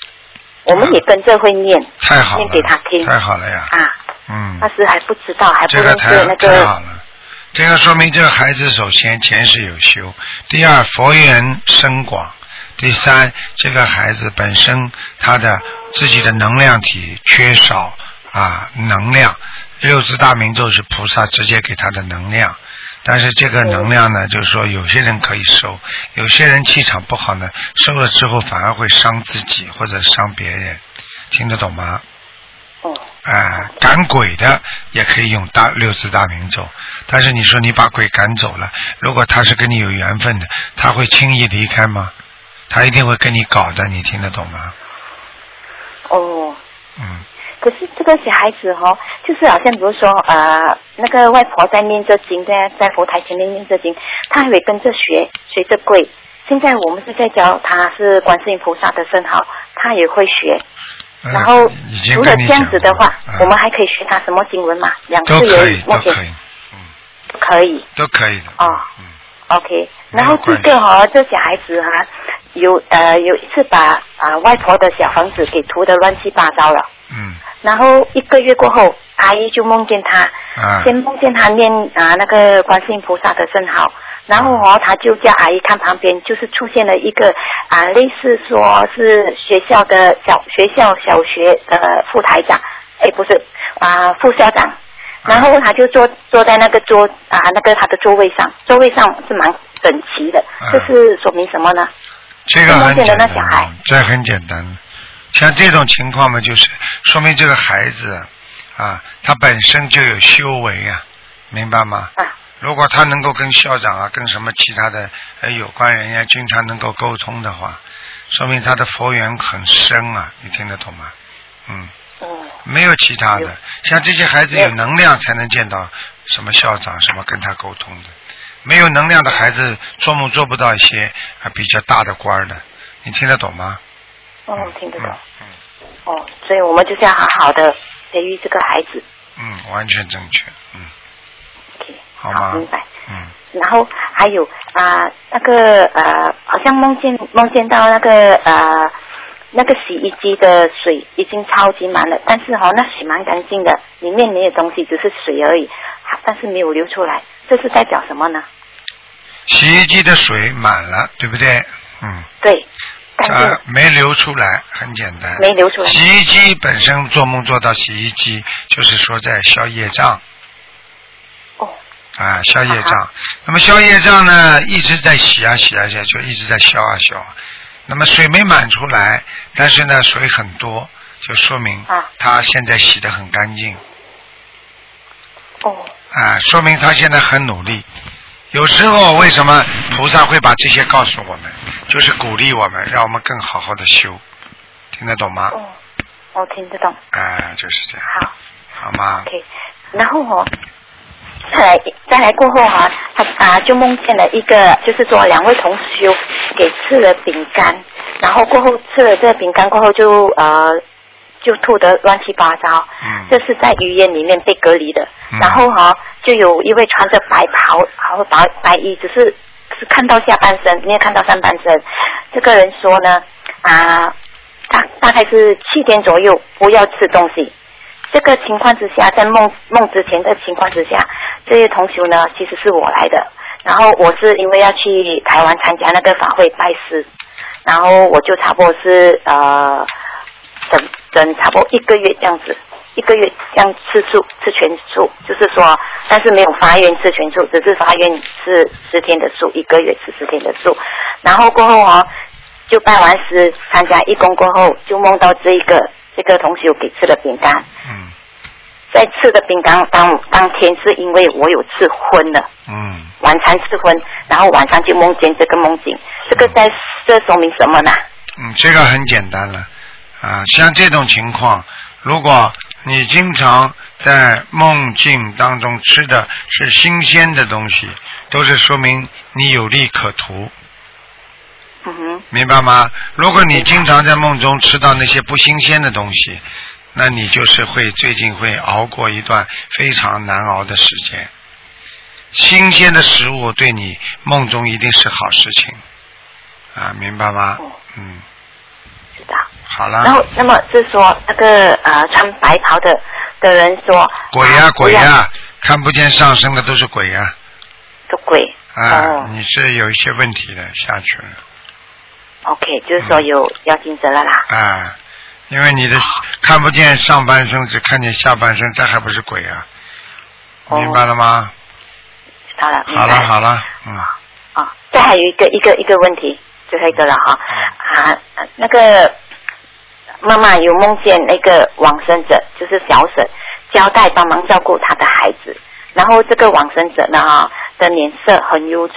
我们也跟着会念，太好了念给他听，太好了呀！啊。嗯，那时还不知道，还不认这个太好了，这个说明这个孩子首先前世有修，第二佛缘深广，第三这个孩子本身他的自己的能量体缺少啊能量，六字大明咒是菩萨直接给他的能量。但是这个能量呢，就是说有些人可以收，有些人气场不好呢，收了之后反而会伤自己或者伤别人，听得懂吗？哦，啊，赶鬼的也可以用大六字大明咒，但是你说你把鬼赶走了，如果他是跟你有缘分的，他会轻易离开吗？他一定会跟你搞的，你听得懂吗？哦。嗯，可是这个小孩子哦，就是好像比如说呃，那个外婆在念着经，在在佛台前面念着经，他还会跟着学，学着跪。现在我们是在教他是观世音菩萨的圣号，他也会学。嗯然后除了这样子的话，啊我们还可以学他什么经文嘛？两都可以，次而已，目前都可以，都可以。都可以的。哦嗯 OK，然后这个哈、这小孩子哈、有呃有一次把啊、外婆的小房子给涂的乱七八糟了，嗯然后一个月过后，阿姨就梦见他，啊。先梦见他念啊那个观世音菩萨的圣号，然后哦他就叫阿姨看旁边，就是出现了一个啊类似说是学校的小学校小学的副台长，哎不是啊副校长。然后他就坐坐在那个桌啊，那个他的座位上，座位上是蛮整齐的，这是说明什么呢？这个很梦见的简单那小孩，这很简单。像这种情况嘛，就是说明这个孩子啊，他本身就有修为啊，明白吗？啊。如果他能够跟校长啊，跟什么其他的呃有关人员经常能够沟通的话，说明他的佛缘很深啊，你听得懂吗？嗯。嗯。没有其他的，像这些孩子有能量才能见到什么校长，什么跟他沟通的。没有能量的孩子做梦做不到一些啊比较大的官儿的，你听得懂吗？哦，听得懂。嗯哦，所以我们就是要好好的培育这个孩子。嗯，完全正确，嗯，OK，好吗？明白。嗯，然后还有啊、那个呃，好像梦见梦见到那个呃，那个洗衣机的水已经超级满了，但是哦，那洗蛮干净的，里面没有东西，只是水而已，啊但是没有流出来，这是代表什么呢？洗衣机的水满了，对不对？嗯，对，啊，没流出来，很简单。没流出来。洗衣机本身做梦做到洗衣机，就是说在消业障。哦。啊，消业障。那么消业障呢，一直在洗啊洗啊洗啊，就一直在消啊消啊。那么水没满出来，但是呢水很多，就说明啊他现在洗的很干净。哦。啊，说明他现在很努力。有时候为什么菩萨会把这些告诉我们，就是鼓励我们，让我们更好好的修，听得懂吗？哦，我听得懂。哎，就是这样。好。好吗？OK，然后哦，再来再来过后哈、他啊就梦见了一个，就是说两位同修给吃了饼干，然后过后吃了这个饼干过后就呃就吐得乱七八糟，嗯这是在医院里面被隔离的。嗯然后哈、就有一位穿着白袍，然后白白衣，只是是看到下半身，没有看到上半身。这个人说呢，啊，大大概是七天左右不要吃东西。这个情况之下，在梦梦之前的情况之下，这些同学呢，其实是我来的。然后我是因为要去台湾参加那个法会拜师，然后我就差不多是呃，差不多一个月这样子，一个月这样吃素吃全素，就是说，但是没有发愿吃全素，只是发愿吃十天的素，一个月吃十天的素。然后过后哦，就拜完师参加义工过后，就梦到这一个这个同学给吃的饼干。嗯在吃的饼干当当天是因为我有吃荤了。嗯，晚餐吃荤，然后晚上就梦见这个梦境，这个在这说明什么呢？嗯，这个很简单了啊，像这种情况，如果你经常在梦境当中吃的是新鲜的东西，都是说明你有利可图。嗯哼，明白吗？如果你经常在梦中吃到那些不新鲜的东西，那你就是会最近会熬过一段非常难熬的时间。新鲜的食物对你梦中一定是好事情，啊，明白吗？嗯。好了。然后，那么是说那个呃穿白袍的的人说鬼呀、鬼呀、呀，看不见上身的都是鬼呀、都鬼。啊，哦。你是有一些问题的下去了。OK，就是说有要精神了啦。啊，因为你的看不见上半身，只看见下半身，这还不是鬼啊？哦。明白了吗？好了，好了好了，嗯，啊，这还有一个一个一个问题，最后一个了哈。啊，那个妈妈有梦见那个往生者，就是小沈交代帮忙照顾他的孩子，然后这个往生者呢哈的脸色很忧愁，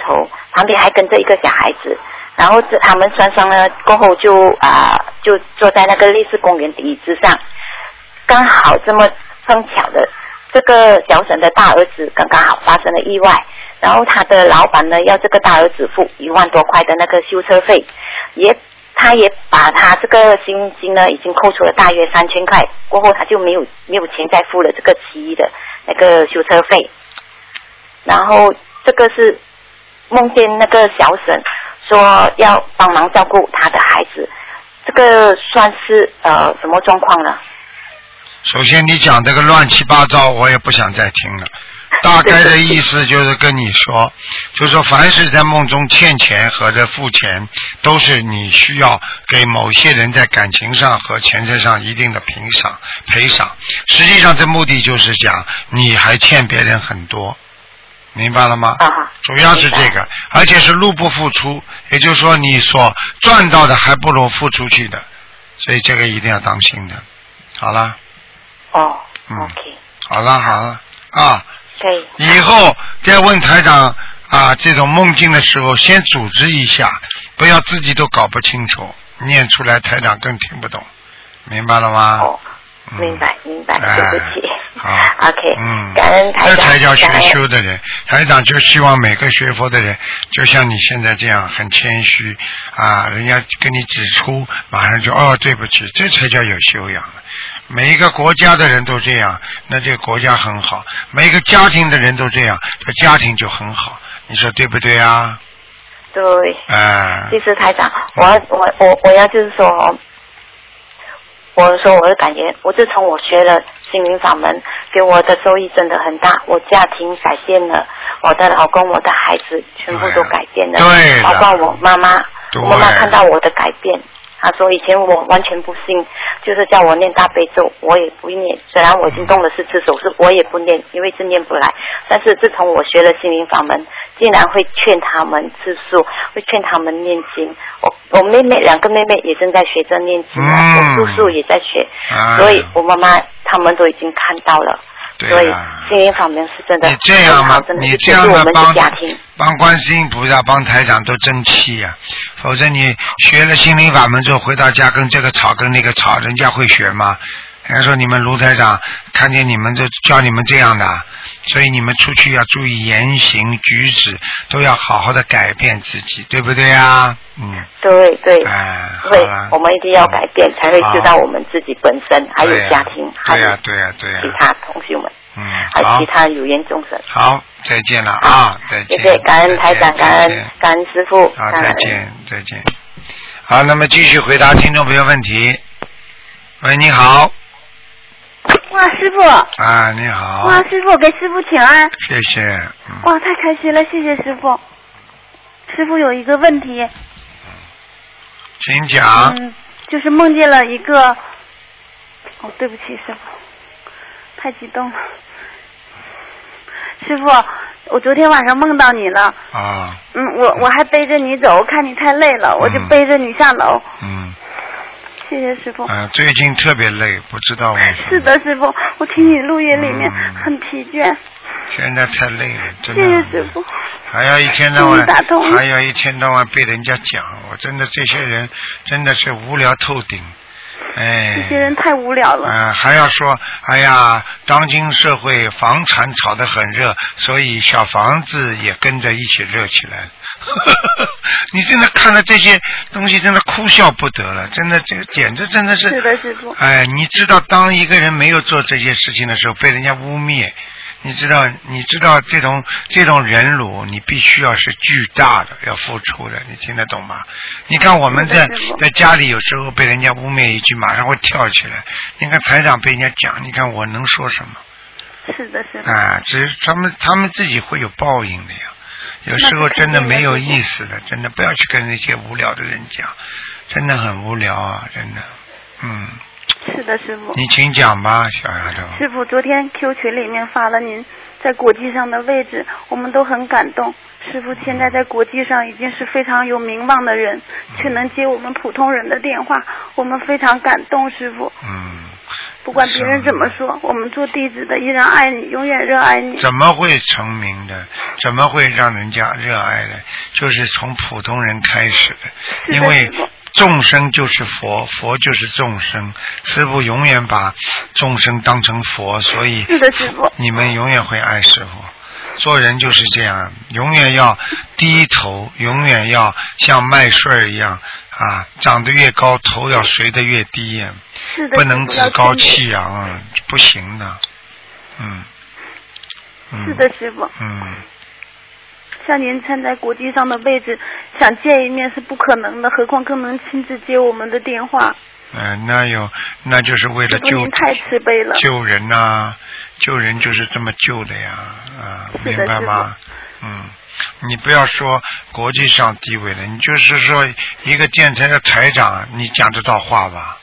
旁边还跟着一个小孩子，然后这他们双双呢过后就啊、就坐在那个烈士公园的椅子上，刚好这么碰巧的，这个小沈的大儿子刚刚好发生了意外，然后他的老板呢要这个大儿子付一万多块的那个修车费，也他也把他这个薪金呢已经扣除了大约三千块，过后他就没有没有钱再付了这个其余的那个修车费，然后这个是梦见那个小沈说要帮忙照顾他的孩子，这个算是呃什么状况呢？首先你讲这个乱七八糟，我也不想再听了。大概的意思就是跟你说，就是说凡是在梦中欠钱和这付钱，都是你需要给某些人在感情上和钱财上一定的赔偿赔偿。实际上这目的就是讲你还欠别人很多，明白了吗？啊，主要是这个，而且是入不敷出，也就是说你所赚到的还不如付出去的，所以这个一定要当心的。好了，哦嗯好了，好了啊。可以，以后再问台长啊这种梦境的时候，先组织一下，不要自己都搞不清楚，念出来台长更听不懂，明白了吗？哦，嗯明白明白，哎对不起。好 OK，嗯，感恩台长，这才叫学修的人。台长就希望每个学佛的人，就像你现在这样很谦虚啊，人家跟你指出，马上就哦对不起，这才叫有修养的。每一个国家的人都这样，那这个国家很好；每一个家庭的人都这样，这家庭就很好。你说对不对啊？对。哎、其实台长，我要我我我要就是说，我说我的感觉，我自从我学了心灵法门，给我的收益真的很大。我家庭改变了，我的老公、我的孩子全部都改变了，对包括我妈妈，我妈妈看到我的改变。她说：“以前我完全不信，就是叫我念大悲咒，我也不念。虽然我已经动了四次手术，我也不念，因为是念不来。但是自从我学了心灵法门，竟然会劝他们吃素，会劝他们念经。我我妹妹两个妹妹也正在学着念经啊，嗯我叔叔也在学，啊所以我妈妈他们都已经看到了。所以对了。心灵法门是真的你这样嘛你这样救助我们嘛帮家庭。帮观世音菩萨、帮台长都争气呀、否则你学了心灵法门之后回到家跟这个吵跟那个吵，人家会学吗？人家说你们卢台长看见你们就教你们这样的，所以你们出去要注意言行举止，都要好好的改变自己，对不对啊？嗯，对对，对了，，我们一定要改变，才会知道我们自己本身，还有家庭，还有对呀、对呀、对呀、其他同学们。嗯，还有好其，他有缘众生。好，再见了啊，再见。谢谢，感恩台长，感恩感恩师傅，好，再见，再见。好，那么继续回答听众朋友问题。喂，你好，哇，师傅！啊，你好，哇，师傅给师傅请安！谢谢，嗯，哇，太开心了，谢谢师傅。师傅有一个问题，请讲。嗯，就是梦见了一个，哦，对不起，师傅，太激动了。师傅，我昨天晚上梦到你了，啊，嗯，我我还背着你走，看你太累了，我就嗯背着你下楼。嗯，谢谢师傅。啊，最近特别累，不知道为什么。是的，师傅，我听你录音里面嗯很疲倦。现在太累了，真的。谢谢师傅。还要一天到晚还要一天到晚被人家讲，我真的这些人真的是无聊透顶，哎。这些人太无聊了。啊、还要说，哎呀，当今社会房产炒得很热，所以小房子也跟着一起热起来。你真的看了这些东西，真的哭笑不得了，真的，这个简直真的是。是的，师傅。哎，你知道，当一个人没有做这些事情的时候，被人家污蔑，你知道，你知道这种这种忍辱，你必须要是巨大的，要付出的，你听得懂吗？你看我们在在家里有时候被人家污蔑一句，马上会跳起来。你看台长被人家讲，你看我能说什么？是的，是的。啊，只是他们他们自己会有报应的呀。有时候真的没有意思的，真的不要去跟那些无聊的人讲，真的很无聊啊，真的。嗯，是的，师傅。你请讲吧，小丫头。师傅昨天 Q 群里面发了您在国际上的位置，我们都很感动。师傅现在在国际上已经是非常有名望的人，却能接我们普通人的电话，我们非常感动。师傅，嗯，不管别人怎么说，我们做弟子的依然爱你，永远热爱你。怎么会成名的？怎么会让人家热爱的？就是从普通人开始的，因为众生就是佛，佛就是众生。师傅永远把众生当成佛，所以。你们永远会爱师傅。做人就是这样，永远要低头，永远要像麦穗儿一样啊，长得越高，头要垂得越低呀，是的，不能趾高。气扬啊，不行的。嗯。嗯是的，师傅。嗯，像您站在国际上的位置，想见一面是不可能的，何况更能亲自接我们的电话。嗯、那有，那就是为了救您太慈悲了。救人呐、救人就是这么救的呀，啊，明白吗？嗯，你不要说国际上地位了，你就是说一个电台的台长，你讲得到话吧？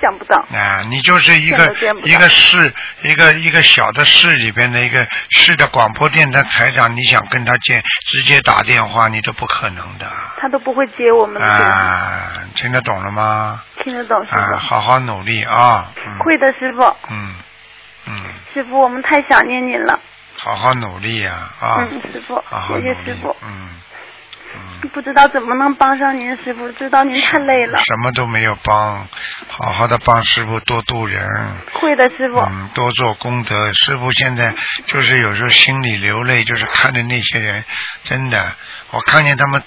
想不到。啊，你就是一个一个市一个一个小的市里边的一个市的广播电台台长，你想跟他见直接打电话，你都不可能的。他都不会接我们的啊，听得懂了吗？听得懂师傅。啊，好好努力啊！嗯会的，师傅。嗯嗯，师傅，我们太想念您了。好好努力呀啊！嗯，师傅谢谢师傅。嗯不知道怎么能帮上您，师傅，知道您太累了。什么都没有帮，好好的帮师傅多度人。会的，师傅。嗯，多做功德。师傅现在就是有时候心里流泪，就是看着那些人，真的，我看见他们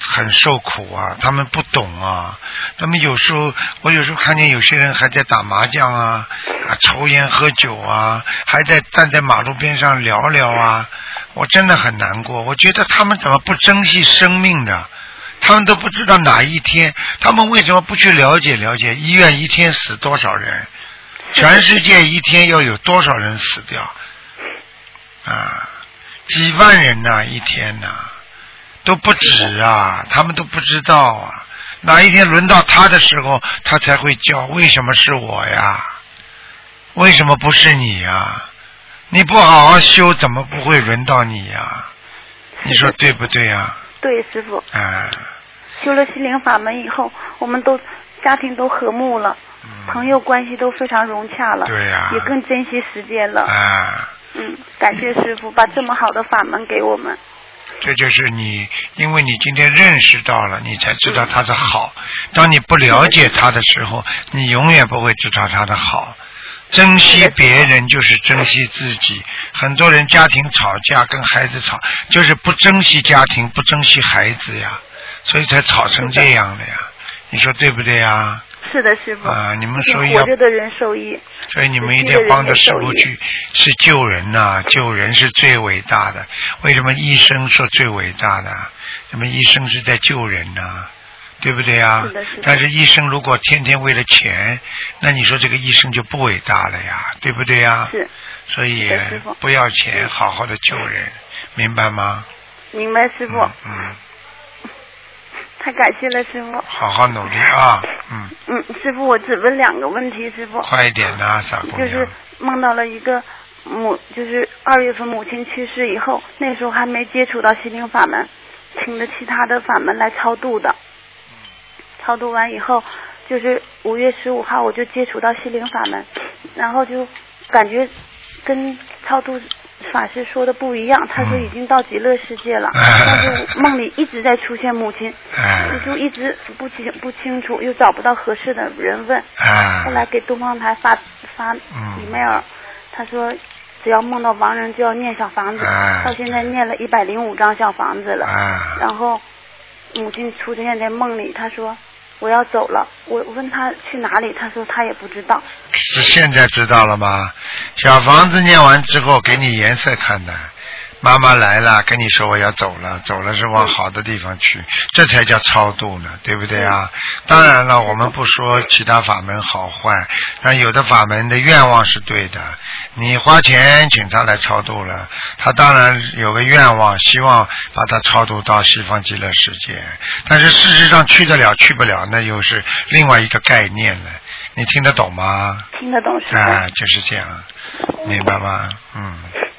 很受苦啊，他们不懂啊。他们有时候，我有时候看见有些人还在打麻将啊，啊，抽烟喝酒啊，还在站在马路边上聊聊啊，我真的很难过。我觉得他们怎么不珍惜生命呢？他们都不知道哪一天，他们为什么不去了解了解医院一天死多少人？全世界一天要有多少人死掉？啊，几万人呐、一天呐、都不止啊，他们都不知道啊。哪一天轮到他的时候，他才会叫为什么是我呀？为什么不是你呀？你不好好修，怎么不会轮到你呀？你说对不对呀？对，师傅。啊，修了心灵法门以后，我们都家庭都和睦了，朋友关系都非常融洽了，嗯对呀也更珍惜时间了。啊，嗯，感谢师傅把这么好的法门给我们。这就是你，因为你今天认识到了，你才知道他的好。当你不了解他的时候，你永远不会知道他的好。珍惜别人就是珍惜自己。很多人家庭吵架，跟孩子吵，就是不珍惜家庭，不珍惜孩子呀，所以才吵成这样的呀。你说对不对呀？是的，师傅。啊你们受益要活着的人受益。所以你们一定要帮着师傅去，是救人呐、救人是最伟大的。为什么医生说最伟大的？那么医生是在救人呐、对不对啊是的是的？但是医生如果天天为了钱，那你说这个医生就不伟大了呀，对不对呀？是。所以不要钱，好好的救人，明白吗？明白，师傅。嗯，太感谢了，师傅。好好努力啊，嗯，嗯，师傅，我只问两个问题，师傅。快一点呐、傻姑娘。就是梦到了一个母，就是二月份母亲去世以后，那时候还没接触到心灵法门，请的其他的法门来超度的。超度完以后，就是五月十五号我就接触到心灵法门，然后就感觉跟超度法师说的不一样，他说已经到极乐世界了，但是梦里一直在出现母亲，哎。我就一直不清不清楚，又找不到合适的人问，哎。后来给东方台发发嗯。email，、他说只要梦到亡人就要念小房子，哎到现在念了一百零五张小房子了，哎。然后母亲出现在梦里，他说我要走了，我问他去哪里，他说他也不知道，是现在知道了吗？小房子念完之后给你颜色看的，妈妈来了，跟你说我要走了，走了是往好的地方去，这才叫超度呢，对不对啊？当然了，我们不说其他法门好坏，但有的法门的愿望是对的。你花钱请他来超度了，他当然有个愿望，希望把他超度到西方极乐世界。但是事实上去得了去不了，那又是另外一个概念了。你听得懂吗？听得懂是吧。啊，就是这样，明白吗？嗯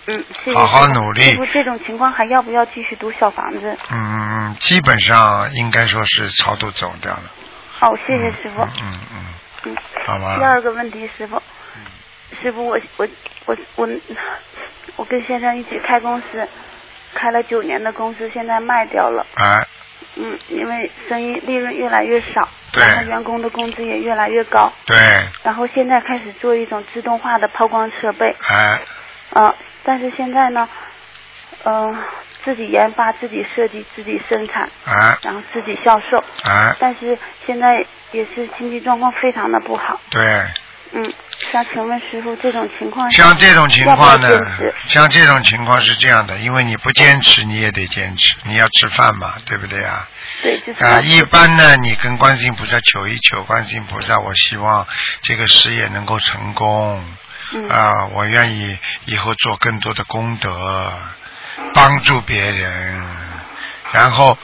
嗯，谢谢好好努力师傅，这种情况还要不要继续读小房子？嗯，基本上应该说是超度走掉了。好，谢谢师傅。嗯嗯，嗯，好吧第二个问题，师傅，师傅，我我我我我跟先生一起开公司，开了九年的公司，现在卖掉了。哎，嗯，因为生意利润越来越少，对然后员工的工资也越来越高，对，然后现在开始做一种自动化的抛光设备，哎，呃，但是现在呢，呃，自己研发、自己设计、自己生产，啊，然后自己销售，啊，但是现在也是经济状况非常的不好。对，嗯，想请问师傅，这种情况像这种情况呢像这种情况是这样的，因为你不坚持，你也得坚持，你要吃饭嘛，对不对啊？对，就是啊，一般呢，你跟观世音菩萨求一求，观世音菩萨，我希望这个事业能够成功。嗯啊，我愿意以后做更多的功德，帮助别人，然后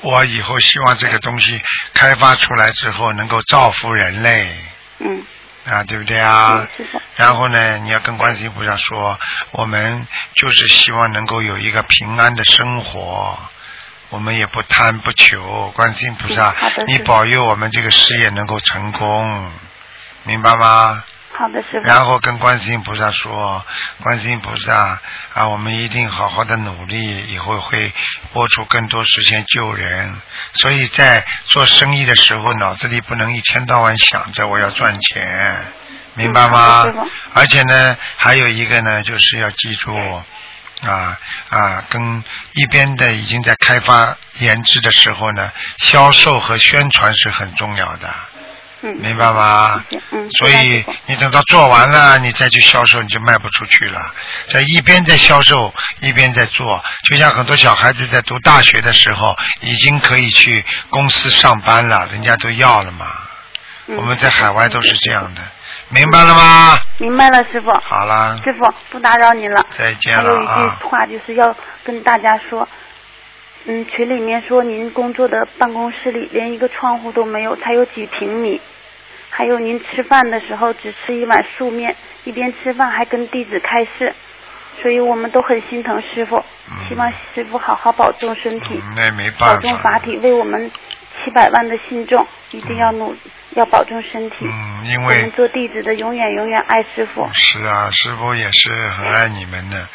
我以后希望这个东西开发出来之后能够造福人类。嗯。啊，对不对啊？然后呢，你要跟观世音菩萨说，我们就是希望能够有一个平安的生活，我们也不贪不求。观世音菩萨嗯，你保佑我们这个事业能够成功，明白吗？好的，师傅。然后跟观世音菩萨说，观世音菩萨啊，我们一定好好的努力，以后会播出更多时间救人。所以在做生意的时候，脑子里不能一天到晚想着我要赚钱，明白吗？而且呢，还有一个呢，就是要记住。啊啊，跟一边的已经在开发研制的时候呢，销售和宣传是很重要的。嗯，明白吗？嗯，所以你等到做完了，你再去销售，你就卖不出去了。在一边在销售，一边在做，就像很多小孩子在读大学的时候，已经可以去公司上班了，人家都要了嘛。嗯我们在海外都是这样的，明白了吗？明白了，师傅。好了，师傅，不打扰你了。再见还有一了啊！句话就是要跟大家说，嗯，群里面说您工作的办公室里连一个窗户都没有，才有几平米。还有您吃饭的时候只吃一碗素面，一边吃饭还跟弟子开示，所以我们都很心疼师傅，希望师傅好好保重身体，嗯那没保办法。重法体，为我们七百万的信众一定要努，要保重身体。嗯，因为我们为做弟子的永远永远爱师傅。是啊，师傅也是很爱你们的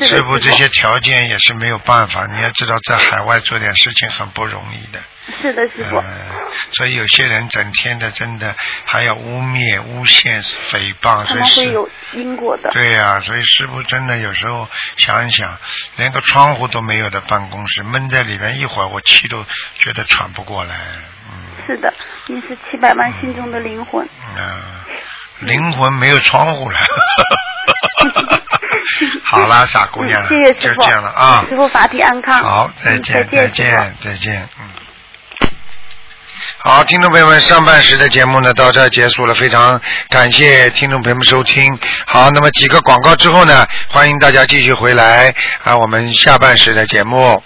师傅这些条件也是没有办法，你要知道在海外做点事情很不容易的。是的，师傅。呃，所以有些人整天的真的还要污蔑、诬陷、诽谤，所以是们会有因果的。对呀、所以师傅真的有时候想一想，连个窗户都没有的办公室，闷在里面一会儿，我气都觉得喘不过来。嗯，是的，你是七百万心中的灵魂。啊，灵魂没有窗户了。好啦，傻姑娘，嗯谢谢师傅，就这样了啊。师傅法体安康。好，再嗯见，再再见，再见，嗯。好，听众朋友们，上半时的节目呢到这儿结束了，非常感谢听众朋友们收听。好，那么几个广告之后呢，欢迎大家继续回来啊，我们下半时的节目。